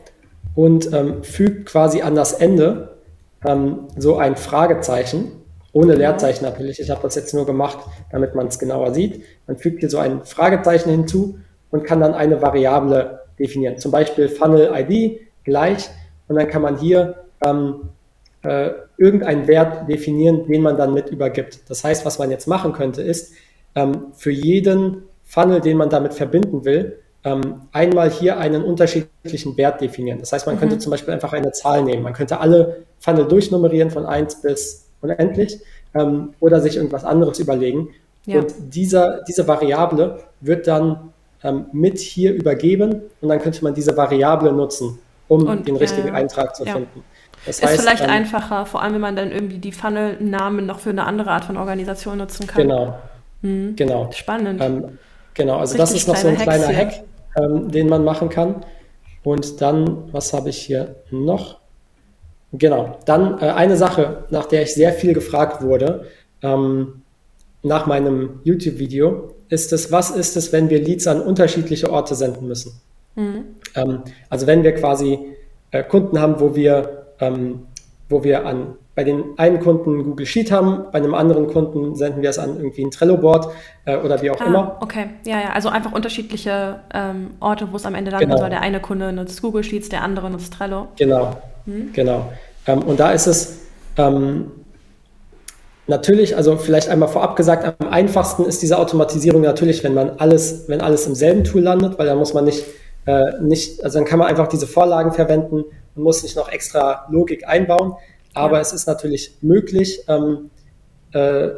Speaker 2: und ähm, fügt quasi an das Ende ähm, so ein Fragezeichen, ohne Leerzeichen natürlich. Ich habe das jetzt nur gemacht, damit man es genauer sieht. Man fügt hier so ein Fragezeichen hinzu und kann dann eine Variable definieren. Zum Beispiel Funnel ID gleich und dann kann man hier ähm, äh, irgendeinen Wert definieren, den man dann mit übergibt. Das heißt, was man jetzt machen könnte, ist ähm, für jeden Funnel, den man damit verbinden will, ähm, einmal hier einen unterschiedlichen Wert definieren. Das heißt, man mhm. könnte zum Beispiel einfach eine Zahl nehmen. Man könnte alle Funnel durchnummerieren von 1 bis unendlich ähm, oder sich irgendwas anderes überlegen. Ja. Und dieser, diese Variable wird dann ähm, mit hier übergeben und dann könnte man diese Variable nutzen, um und, den richtigen äh, Eintrag zu ja. finden.
Speaker 1: Das ist heißt, vielleicht ähm, einfacher, vor allem wenn man dann irgendwie die Funnel-Namen noch für eine andere Art von Organisation nutzen kann.
Speaker 2: Genau. Mhm. Genau.
Speaker 1: Spannend.
Speaker 2: Ähm, genau, also das ist noch so ein kleiner Hack ähm, den man machen kann. Und dann, was habe ich hier noch? Genau, dann äh, eine Sache, nach der ich sehr viel gefragt wurde, ähm, nach meinem YouTube-Video, ist es, was ist es, wenn wir Leads an unterschiedliche Orte senden müssen? Mhm. Ähm, also wenn wir quasi äh, Kunden haben, wo wir, ähm, wo wir an bei den einen Kunden Google Sheet haben, bei einem anderen Kunden senden wir es an irgendwie ein Trello-Board äh, oder wie auch ah, immer.
Speaker 1: Okay, ja, ja, also einfach unterschiedliche ähm, Orte, wo es am Ende landen genau. soll. Der eine Kunde nutzt Google Sheets, der andere nutzt Trello.
Speaker 2: Genau, hm? genau. Ähm, und da ist es ähm, natürlich, also vielleicht einmal vorab gesagt, am einfachsten ist diese Automatisierung natürlich, wenn man alles, wenn alles im selben Tool landet, weil dann muss man nicht, äh, nicht, also dann kann man einfach diese Vorlagen verwenden und muss nicht noch extra Logik einbauen. Aber ja. es ist natürlich möglich, ähm, äh,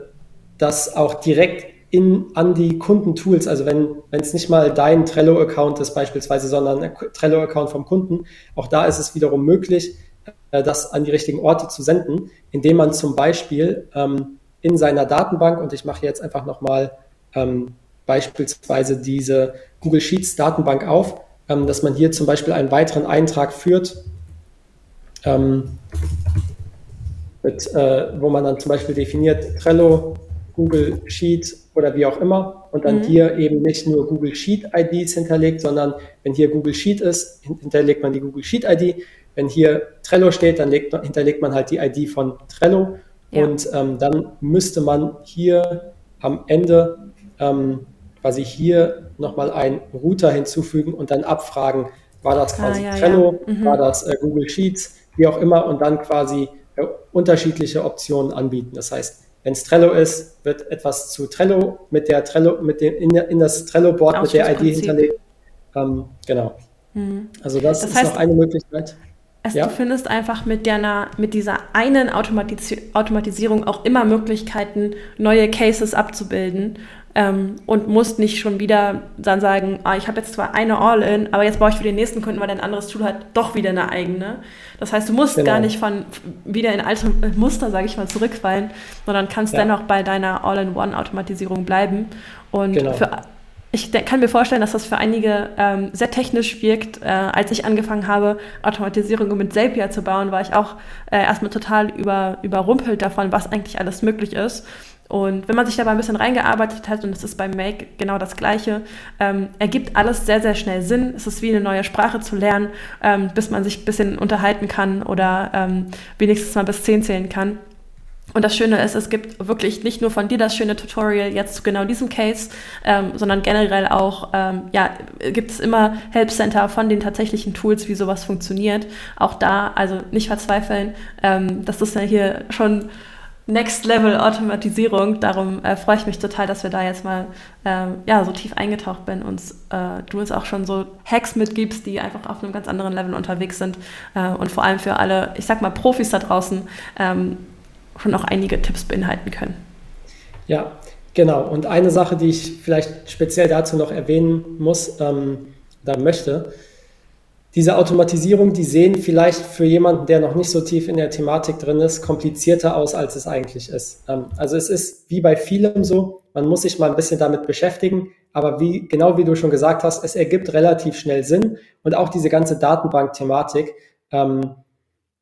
Speaker 2: das auch direkt in, an die Kundentools, also wenn es nicht mal dein Trello-Account ist beispielsweise, sondern ein Trello-Account vom Kunden, auch da ist es wiederum möglich, äh, das an die richtigen Orte zu senden, indem man zum Beispiel ähm, in seiner Datenbank, und ich mache jetzt einfach nochmal ähm, beispielsweise diese Google Sheets Datenbank auf, ähm, dass man hier zum Beispiel einen weiteren Eintrag führt. Ähm, mit, äh, wo man dann zum Beispiel definiert Trello, Google Sheet oder wie auch immer und dann mhm. hier eben nicht nur Google Sheet IDs hinterlegt, sondern wenn hier Google Sheet ist, hinterlegt man die Google Sheet ID. Wenn hier Trello steht, dann legt, hinterlegt man halt die ID von Trello ja. und ähm, dann müsste man hier am Ende ähm, quasi hier nochmal einen Router hinzufügen und dann abfragen, war das ah, quasi ah, ja, Trello, ja. Mhm. war das äh, Google Sheets, wie auch immer und dann quasi unterschiedliche Optionen anbieten. Das heißt, wenn es Trello ist, wird etwas zu Trello mit der Trello, mit dem in, in das Trello-Board mit der ID hinterlegt. Ähm, genau. Mhm. Also das, das ist heißt, noch eine Möglichkeit.
Speaker 1: Es, ja? Du findest einfach mit, der, mit dieser einen Automatis Automatisierung auch immer Möglichkeiten, neue Cases abzubilden ähm, und musst nicht schon wieder dann sagen, ah, ich habe jetzt zwar eine All-In, aber jetzt brauche ich für den nächsten Kunden, weil dein anderes Tool hat doch wieder eine eigene. Das heißt, du musst genau. gar nicht von wieder in alte Muster, sage ich mal, zurückfallen, sondern kannst ja. dennoch bei deiner All-in-One-Automatisierung bleiben. Und genau. für ich kann mir vorstellen, dass das für einige ähm, sehr technisch wirkt. Äh, als ich angefangen habe, Automatisierung mit Zapier zu bauen, war ich auch äh, erstmal total über, überrumpelt davon, was eigentlich alles möglich ist. Und wenn man sich dabei ein bisschen reingearbeitet hat, und es ist beim Make genau das Gleiche, ähm, ergibt alles sehr, sehr schnell Sinn. Es ist wie eine neue Sprache zu lernen, ähm, bis man sich ein bisschen unterhalten kann oder ähm, wenigstens mal bis 10 zählen kann. Und das Schöne ist, es gibt wirklich nicht nur von dir das schöne Tutorial jetzt zu genau diesem Case, ähm, sondern generell auch, ähm, ja, gibt es immer Help Center von den tatsächlichen Tools, wie sowas funktioniert. Auch da, also nicht verzweifeln, ähm, das ist ja hier schon Next Level Automatisierung. Darum äh, freue ich mich total, dass wir da jetzt mal ähm, ja, so tief eingetaucht sind und äh, du uns auch schon so Hacks mitgibst, die einfach auf einem ganz anderen Level unterwegs sind äh, und vor allem für alle, ich sag mal, Profis da draußen ähm, schon auch einige Tipps beinhalten können.
Speaker 2: Ja, genau. Und eine Sache, die ich vielleicht speziell dazu noch erwähnen muss ähm, oder möchte, diese Automatisierung, die sehen vielleicht für jemanden, der noch nicht so tief in der Thematik drin ist, komplizierter aus, als es eigentlich ist. Ähm, also es ist wie bei vielem so, man muss sich mal ein bisschen damit beschäftigen, aber wie, genau wie du schon gesagt hast, es ergibt relativ schnell Sinn und auch diese ganze Datenbank-Thematik, ähm,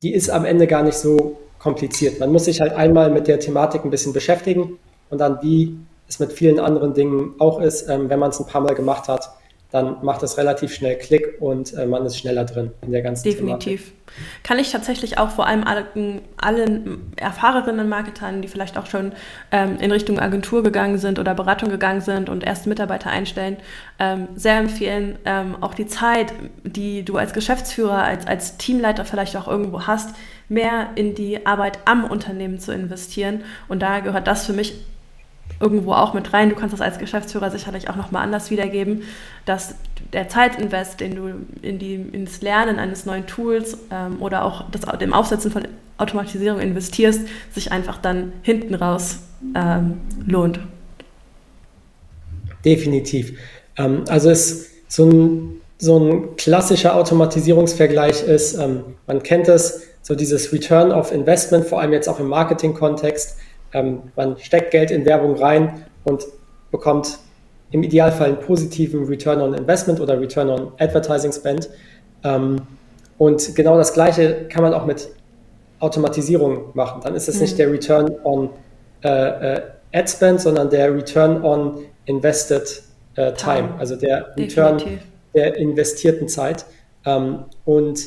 Speaker 2: die ist am Ende gar nicht so kompliziert. Man muss sich halt einmal mit der Thematik ein bisschen beschäftigen und dann, wie es mit vielen anderen Dingen auch ist, ähm, wenn man es ein paar Mal gemacht hat, dann macht es relativ schnell Klick und äh, man ist schneller drin in der ganzen
Speaker 1: Definitiv. Thematik. Kann ich tatsächlich auch vor allem allen, allen erfahrenen Marketern, die vielleicht auch schon ähm, in Richtung Agentur gegangen sind oder Beratung gegangen sind und erst Mitarbeiter einstellen, ähm, sehr empfehlen, ähm, auch die Zeit, die du als Geschäftsführer, als, als Teamleiter vielleicht auch irgendwo hast, mehr in die Arbeit am Unternehmen zu investieren. Und da gehört das für mich irgendwo auch mit rein. Du kannst das als Geschäftsführer sicherlich auch nochmal anders wiedergeben, dass der Zeitinvest, den du in die, ins Lernen eines neuen Tools ähm, oder auch das, dem Aufsetzen von Automatisierung investierst, sich einfach dann hinten raus ähm, lohnt.
Speaker 2: Definitiv. Ähm, also es so ein, so ein klassischer Automatisierungsvergleich ist, ähm, man kennt es, so dieses Return of Investment, vor allem jetzt auch im Marketing-Kontext. Ähm, man steckt Geld in Werbung rein und bekommt im Idealfall einen positiven Return on Investment oder Return on Advertising Spend. Ähm, und genau das Gleiche kann man auch mit Automatisierung machen. Dann ist es mhm. nicht der Return on äh, äh, Ad Spend, sondern der Return on Invested äh, Time, also der Return Definitiv. der investierten Zeit. Ähm, und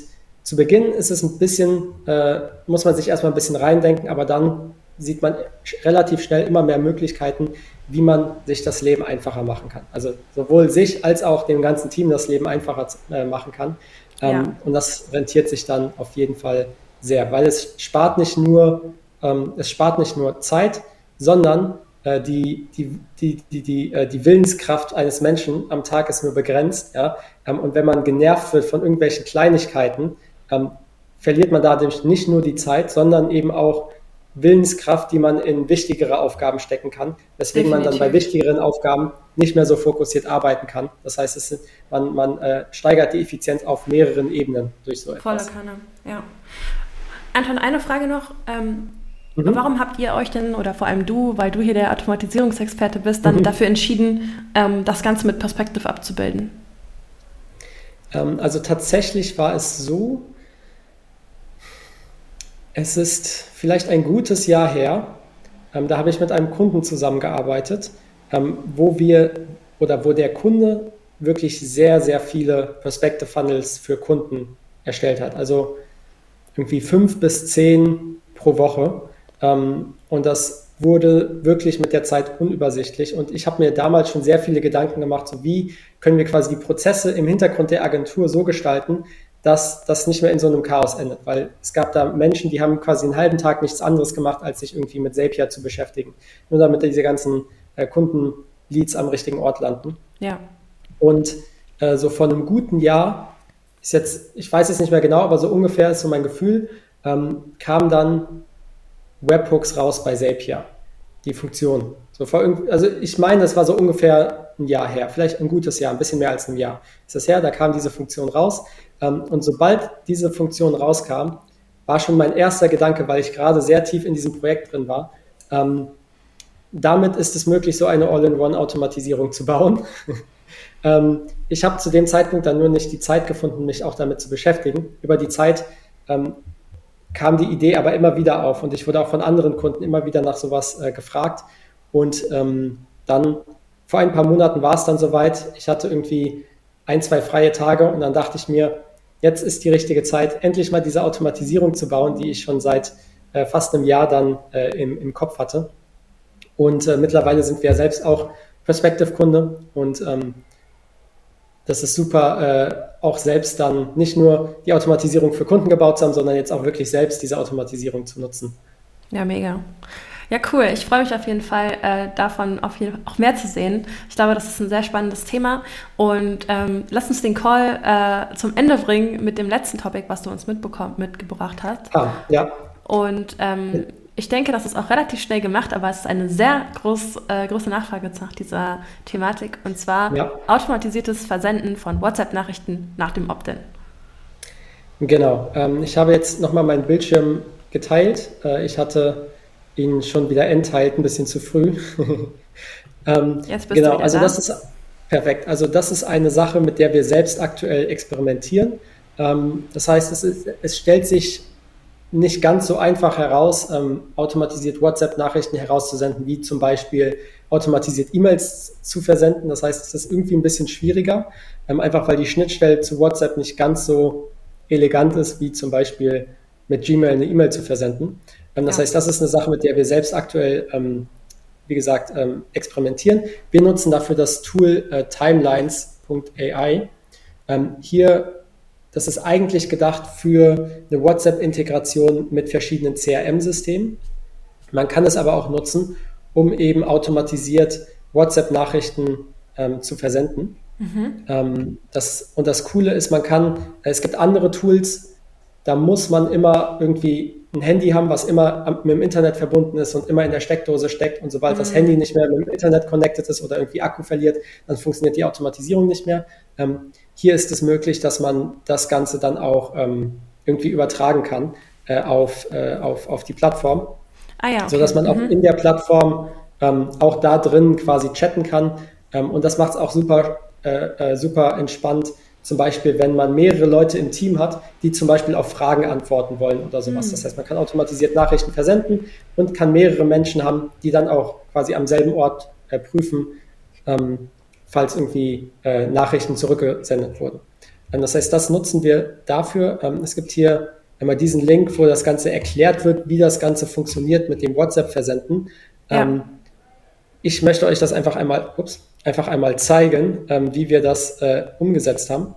Speaker 2: zu Beginn ist es ein bisschen, äh, muss man sich erstmal ein bisschen reindenken, aber dann sieht man relativ schnell immer mehr Möglichkeiten, wie man sich das Leben einfacher machen kann. Also sowohl sich als auch dem ganzen Team das Leben einfacher äh, machen kann. Ähm, ja. Und das rentiert sich dann auf jeden Fall sehr, weil es spart nicht nur, ähm, es spart nicht nur Zeit, sondern äh, die, die, die, die, die, äh, die Willenskraft eines Menschen am Tag ist nur begrenzt. Ja? Ähm, und wenn man genervt wird von irgendwelchen Kleinigkeiten, ähm, verliert man dadurch nicht nur die Zeit, sondern eben auch Willenskraft, die man in wichtigere Aufgaben stecken kann, weswegen Definitiv. man dann bei wichtigeren Aufgaben nicht mehr so fokussiert arbeiten kann. Das heißt, es man, man äh, steigert die Effizienz auf mehreren Ebenen durch so etwas.
Speaker 1: Volle Kanne, ja. Anton, eine Frage noch. Ähm, mhm. Warum habt ihr euch denn, oder vor allem du, weil du hier der Automatisierungsexperte bist, dann mhm. dafür entschieden, ähm, das Ganze mit Perspective abzubilden?
Speaker 2: Ähm, also tatsächlich war es so, es ist vielleicht ein gutes Jahr her, ähm, da habe ich mit einem Kunden zusammengearbeitet, ähm, wo wir oder wo der Kunde wirklich sehr, sehr viele Perspective Funnels für Kunden erstellt hat. Also irgendwie fünf bis zehn pro Woche. Ähm, und das wurde wirklich mit der Zeit unübersichtlich. Und ich habe mir damals schon sehr viele Gedanken gemacht, so wie können wir quasi die Prozesse im Hintergrund der Agentur so gestalten, dass das nicht mehr in so einem Chaos endet. Weil es gab da Menschen, die haben quasi einen halben Tag nichts anderes gemacht, als sich irgendwie mit Zapier zu beschäftigen. Nur damit diese ganzen äh, Kundenleads am richtigen Ort landen.
Speaker 1: Ja.
Speaker 2: Und äh, so vor einem guten Jahr ist jetzt, ich weiß es nicht mehr genau, aber so ungefähr ist so mein Gefühl, ähm, kam dann Webhooks raus bei Zapier. Die Funktion. So vor, also ich meine, das war so ungefähr ein Jahr her, vielleicht ein gutes Jahr, ein bisschen mehr als ein Jahr ist das her, da kam diese Funktion raus. Ähm, und sobald diese Funktion rauskam, war schon mein erster Gedanke, weil ich gerade sehr tief in diesem Projekt drin war. Ähm, damit ist es möglich, so eine All-in-One-Automatisierung zu bauen. ähm, ich habe zu dem Zeitpunkt dann nur nicht die Zeit gefunden, mich auch damit zu beschäftigen. Über die Zeit ähm, kam die Idee aber immer wieder auf und ich wurde auch von anderen Kunden immer wieder nach sowas äh, gefragt. Und ähm, dann vor ein paar Monaten war es dann soweit. Ich hatte irgendwie ein, zwei freie Tage und dann dachte ich mir, jetzt ist die richtige Zeit, endlich mal diese Automatisierung zu bauen, die ich schon seit äh, fast einem Jahr dann äh, im, im Kopf hatte. Und äh, mittlerweile sind wir selbst auch Perspective-Kunde und ähm, das ist super, äh, auch selbst dann nicht nur die Automatisierung für Kunden gebaut zu haben, sondern jetzt auch wirklich selbst diese Automatisierung zu nutzen.
Speaker 1: Ja, mega. Ja, cool. Ich freue mich auf jeden Fall, äh, davon auf jeden, auch mehr zu sehen. Ich glaube, das ist ein sehr spannendes Thema. Und ähm, lass uns den Call äh, zum Ende bringen mit dem letzten Topic, was du uns mitgebracht hast.
Speaker 2: Ah, ja.
Speaker 1: Und ähm, ich denke, das ist auch relativ schnell gemacht, aber es ist eine sehr groß, äh, große Nachfrage nach dieser Thematik. Und zwar ja. automatisiertes Versenden von WhatsApp-Nachrichten nach dem Opt-in.
Speaker 2: Genau. Ähm, ich habe jetzt nochmal meinen Bildschirm geteilt. Äh, ich hatte ihn schon wieder entteilt, ein bisschen zu früh.
Speaker 1: ähm, jetzt bist
Speaker 2: genau,
Speaker 1: du
Speaker 2: also da. das ist perfekt. Also das ist eine Sache, mit der wir selbst aktuell experimentieren. Ähm, das heißt, es, ist, es stellt sich nicht ganz so einfach heraus, ähm, automatisiert WhatsApp-Nachrichten herauszusenden, wie zum Beispiel automatisiert E-Mails zu versenden. Das heißt, es ist irgendwie ein bisschen schwieriger, ähm, einfach weil die Schnittstelle zu WhatsApp nicht ganz so elegant ist, wie zum Beispiel mit Gmail eine E-Mail zu versenden. Ähm, das ja. heißt, das ist eine Sache, mit der wir selbst aktuell, ähm, wie gesagt, ähm, experimentieren. Wir nutzen dafür das Tool äh, timelines.ai. Ähm, hier das ist eigentlich gedacht für eine WhatsApp-Integration mit verschiedenen CRM-Systemen. Man kann es aber auch nutzen, um eben automatisiert WhatsApp-Nachrichten ähm, zu versenden. Mhm. Ähm, das, und das Coole ist, man kann, es gibt andere Tools, da muss man immer irgendwie ein Handy haben, was immer mit dem Internet verbunden ist und immer in der Steckdose steckt. Und sobald mhm. das Handy nicht mehr mit dem Internet connected ist oder irgendwie Akku verliert, dann funktioniert die Automatisierung nicht mehr. Ähm, hier ist es möglich, dass man das Ganze dann auch ähm, irgendwie übertragen kann äh, auf, äh, auf, auf die Plattform. Ah ja, okay. Sodass man auch mhm. in der Plattform ähm, auch da drin quasi chatten kann. Ähm, und das macht es auch super, äh, äh, super entspannt. Zum Beispiel, wenn man mehrere Leute im Team hat, die zum Beispiel auf Fragen antworten wollen oder sowas. Mhm. Das heißt, man kann automatisiert Nachrichten versenden und kann mehrere Menschen haben, die dann auch quasi am selben Ort äh, prüfen, ähm, falls irgendwie äh, Nachrichten zurückgesendet wurden. Ähm, das heißt, das nutzen wir dafür. Ähm, es gibt hier einmal diesen Link, wo das Ganze erklärt wird, wie das Ganze funktioniert mit dem WhatsApp-Versenden. Ja. Ähm, ich möchte euch das einfach einmal, ups, einfach einmal zeigen, ähm, wie wir das äh, umgesetzt haben.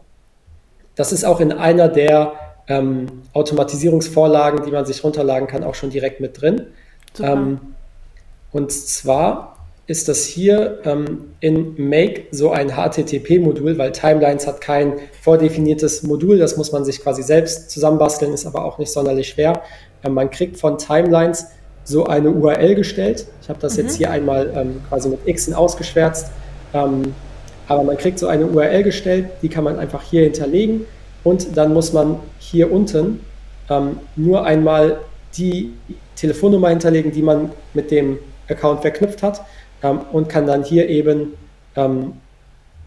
Speaker 2: Das ist auch in einer der ähm, Automatisierungsvorlagen, die man sich runterladen kann, auch schon direkt mit drin. Ähm, und zwar ist das hier ähm, in Make so ein HTTP-Modul, weil Timelines hat kein vordefiniertes Modul, das muss man sich quasi selbst zusammenbasteln, ist aber auch nicht sonderlich schwer. Ähm, man kriegt von Timelines so eine URL gestellt. Ich habe das mhm. jetzt hier einmal ähm, quasi mit Xen ausgeschwärzt. Ähm, aber man kriegt so eine URL gestellt, die kann man einfach hier hinterlegen und dann muss man hier unten ähm, nur einmal die Telefonnummer hinterlegen, die man mit dem Account verknüpft hat ähm, und kann dann hier eben ähm,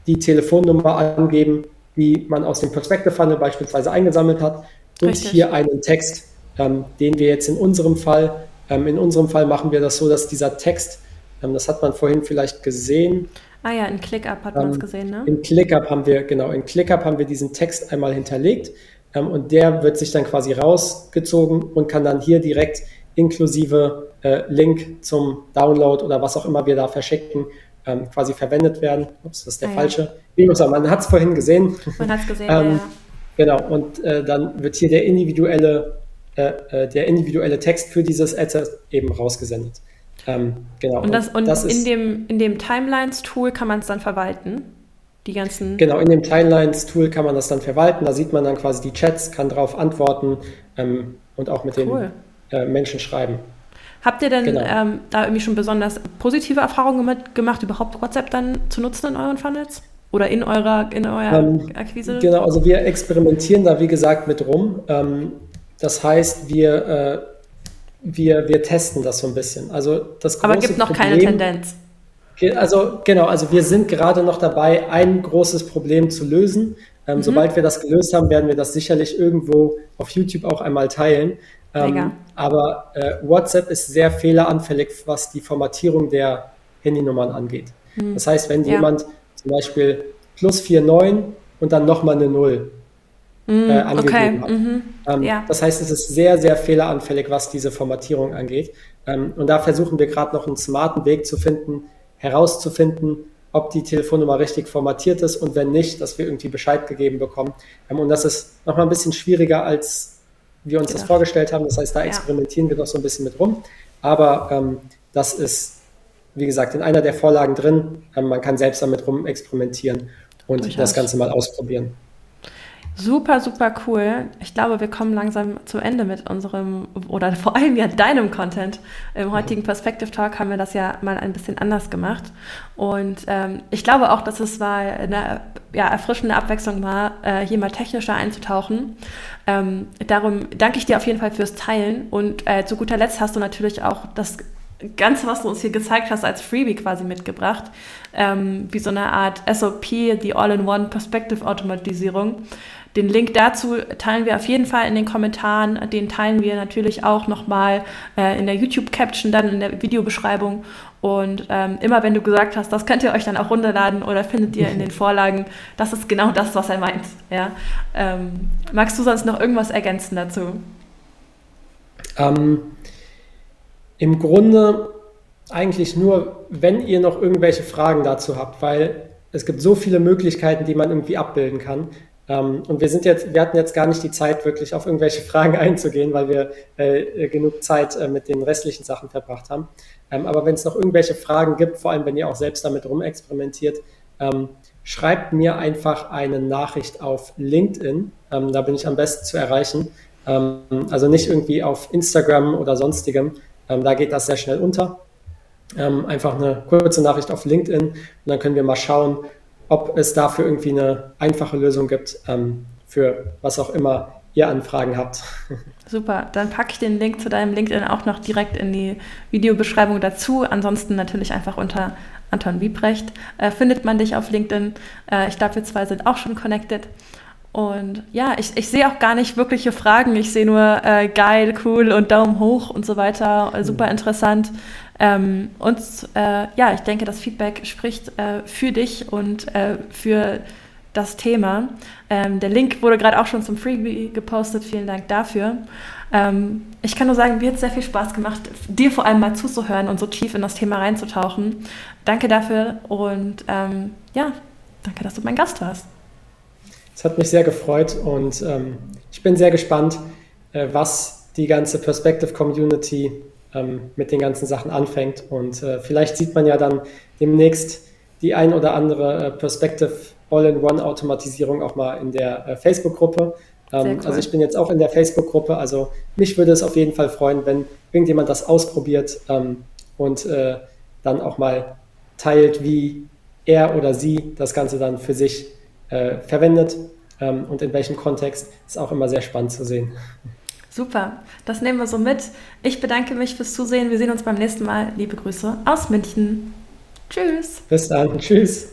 Speaker 2: die Telefonnummer angeben, die man aus dem Perspective Funnel beispielsweise eingesammelt hat und Richtig. hier einen Text, ähm, den wir jetzt in unserem Fall, ähm, in unserem Fall machen wir das so, dass dieser Text, ähm, das hat man vorhin vielleicht gesehen.
Speaker 1: Ah ja, in ClickUp hat man es ähm, gesehen, ne?
Speaker 2: In ClickUp haben wir, genau, in ClickUp haben wir diesen Text einmal hinterlegt und der wird sich dann quasi rausgezogen und kann dann hier direkt inklusive äh, Link zum Download oder was auch immer wir da verschicken, ähm, quasi verwendet werden. Ups, das ist der ah, falsche. Gesagt, man hat es vorhin gesehen.
Speaker 1: Man hat es gesehen, ähm, ja.
Speaker 2: Genau, und äh, dann wird hier der individuelle, äh, äh der individuelle Text für dieses Ad eben rausgesendet.
Speaker 1: Ähm, genau. Und, das, und, und das in, dem, in dem Timelines-Tool kann man es dann verwalten? Die ganzen.
Speaker 2: Genau, in dem Timelines-Tool kann man das dann verwalten. Da sieht man dann quasi die Chats, kann darauf antworten ähm, und auch mit cool. den äh, Menschen schreiben.
Speaker 1: Habt ihr denn genau. ähm, da irgendwie schon besonders positive Erfahrungen mit gemacht, überhaupt WhatsApp dann zu nutzen in euren Funnels? Oder in eurer, in eurer ähm, Akquise?
Speaker 2: Genau, also wir experimentieren da wie gesagt mit rum. Ähm, das heißt, wir, äh, wir, wir testen das so ein bisschen. Also das
Speaker 1: große Aber gibt noch Problem, keine Tendenz.
Speaker 2: Also genau, also wir sind gerade noch dabei, ein großes Problem zu lösen. Ähm, mhm. Sobald wir das gelöst haben, werden wir das sicherlich irgendwo auf YouTube auch einmal teilen. Ähm, aber äh, WhatsApp ist sehr fehleranfällig, was die Formatierung der Handynummern angeht. Mhm. Das heißt, wenn ja. jemand zum Beispiel plus 49 und dann nochmal eine 0 mhm, äh, angegeben okay. hat. Mhm. Ähm, ja. Das heißt, es ist sehr, sehr fehleranfällig, was diese Formatierung angeht. Ähm, und da versuchen wir gerade noch einen smarten Weg zu finden, herauszufinden, ob die Telefonnummer richtig formatiert ist und wenn nicht, dass wir irgendwie Bescheid gegeben bekommen. Ähm, und das ist nochmal ein bisschen schwieriger, als wir uns genau. das vorgestellt haben. Das heißt, da experimentieren wir noch so ein bisschen mit rum. Aber ähm, das ist, wie gesagt, in einer der Vorlagen drin. Ähm, man kann selbst damit rum experimentieren und Durchaus. das Ganze mal ausprobieren.
Speaker 1: Super, super cool. Ich glaube, wir kommen langsam zum Ende mit unserem oder vor allem ja deinem Content. Im heutigen Perspective Talk haben wir das ja mal ein bisschen anders gemacht. Und ähm, ich glaube auch, dass es mal eine ja, erfrischende Abwechslung war, äh, hier mal technischer einzutauchen. Ähm, darum danke ich dir auf jeden Fall fürs Teilen. Und äh, zu guter Letzt hast du natürlich auch das Ganze, was du uns hier gezeigt hast, als Freebie quasi mitgebracht, ähm, wie so eine Art SOP, die All-in-One Perspective Automatisierung. Den Link dazu teilen wir auf jeden Fall in den Kommentaren. Den teilen wir natürlich auch nochmal äh, in der YouTube-Caption, dann in der Videobeschreibung. Und ähm, immer wenn du gesagt hast, das könnt ihr euch dann auch runterladen oder findet ihr in den Vorlagen, das ist genau das, was er meint. Ja? Ähm, magst du sonst noch irgendwas ergänzen dazu?
Speaker 2: Ähm, Im Grunde eigentlich nur, wenn ihr noch irgendwelche Fragen dazu habt, weil es gibt so viele Möglichkeiten, die man irgendwie abbilden kann. Ähm, und wir sind jetzt, wir hatten jetzt gar nicht die Zeit, wirklich auf irgendwelche Fragen einzugehen, weil wir äh, genug Zeit äh, mit den restlichen Sachen verbracht haben. Ähm, aber wenn es noch irgendwelche Fragen gibt, vor allem wenn ihr auch selbst damit rumexperimentiert, ähm, schreibt mir einfach eine Nachricht auf LinkedIn. Ähm, da bin ich am besten zu erreichen. Ähm, also nicht irgendwie auf Instagram oder sonstigem. Ähm, da geht das sehr schnell unter. einfach eine kurze Nachricht auf LinkedIn und dann können wir mal schauen, ob es dafür irgendwie eine einfache Lösung gibt ähm, für was auch immer ihr Anfragen habt.
Speaker 1: Super, dann packe ich den Link zu deinem LinkedIn auch noch direkt in die Videobeschreibung dazu. Ansonsten natürlich einfach unter Anton Wiebrecht äh, findet man dich auf LinkedIn. Äh, ich glaube, wir zwei sind auch schon connected. Und ja, ich, ich sehe auch gar nicht wirkliche Fragen. Ich sehe nur äh, geil, cool und Daumen hoch und so weiter. Äh, super interessant. Ähm, und äh, ja, ich denke, das Feedback spricht äh, für dich und äh, für das Thema. Ähm, der Link wurde gerade auch schon zum Freebie gepostet. Vielen Dank dafür. Ähm, ich kann nur sagen, mir hat es sehr viel Spaß gemacht, dir vor allem mal zuzuhören und so tief in das Thema reinzutauchen. Danke dafür und ähm, ja, danke, dass du mein Gast warst.
Speaker 2: Es hat mich sehr gefreut und ähm, ich bin sehr gespannt, äh, was die ganze Perspective Community ähm, mit den ganzen Sachen anfängt. Und äh, vielleicht sieht man ja dann demnächst die ein oder andere äh, Perspective All-in-One-Automatisierung auch mal in der äh, Facebook-Gruppe. Ähm, cool. Also ich bin jetzt auch in der Facebook-Gruppe. Also mich würde es auf jeden Fall freuen, wenn irgendjemand das ausprobiert ähm, und äh, dann auch mal teilt, wie er oder sie das Ganze dann für sich äh, verwendet ähm, und in welchem Kontext, ist auch immer sehr spannend zu sehen.
Speaker 1: Super, das nehmen wir so mit. Ich bedanke mich fürs Zusehen. Wir sehen uns beim nächsten Mal. Liebe Grüße aus München. Tschüss.
Speaker 2: Bis dann. Tschüss.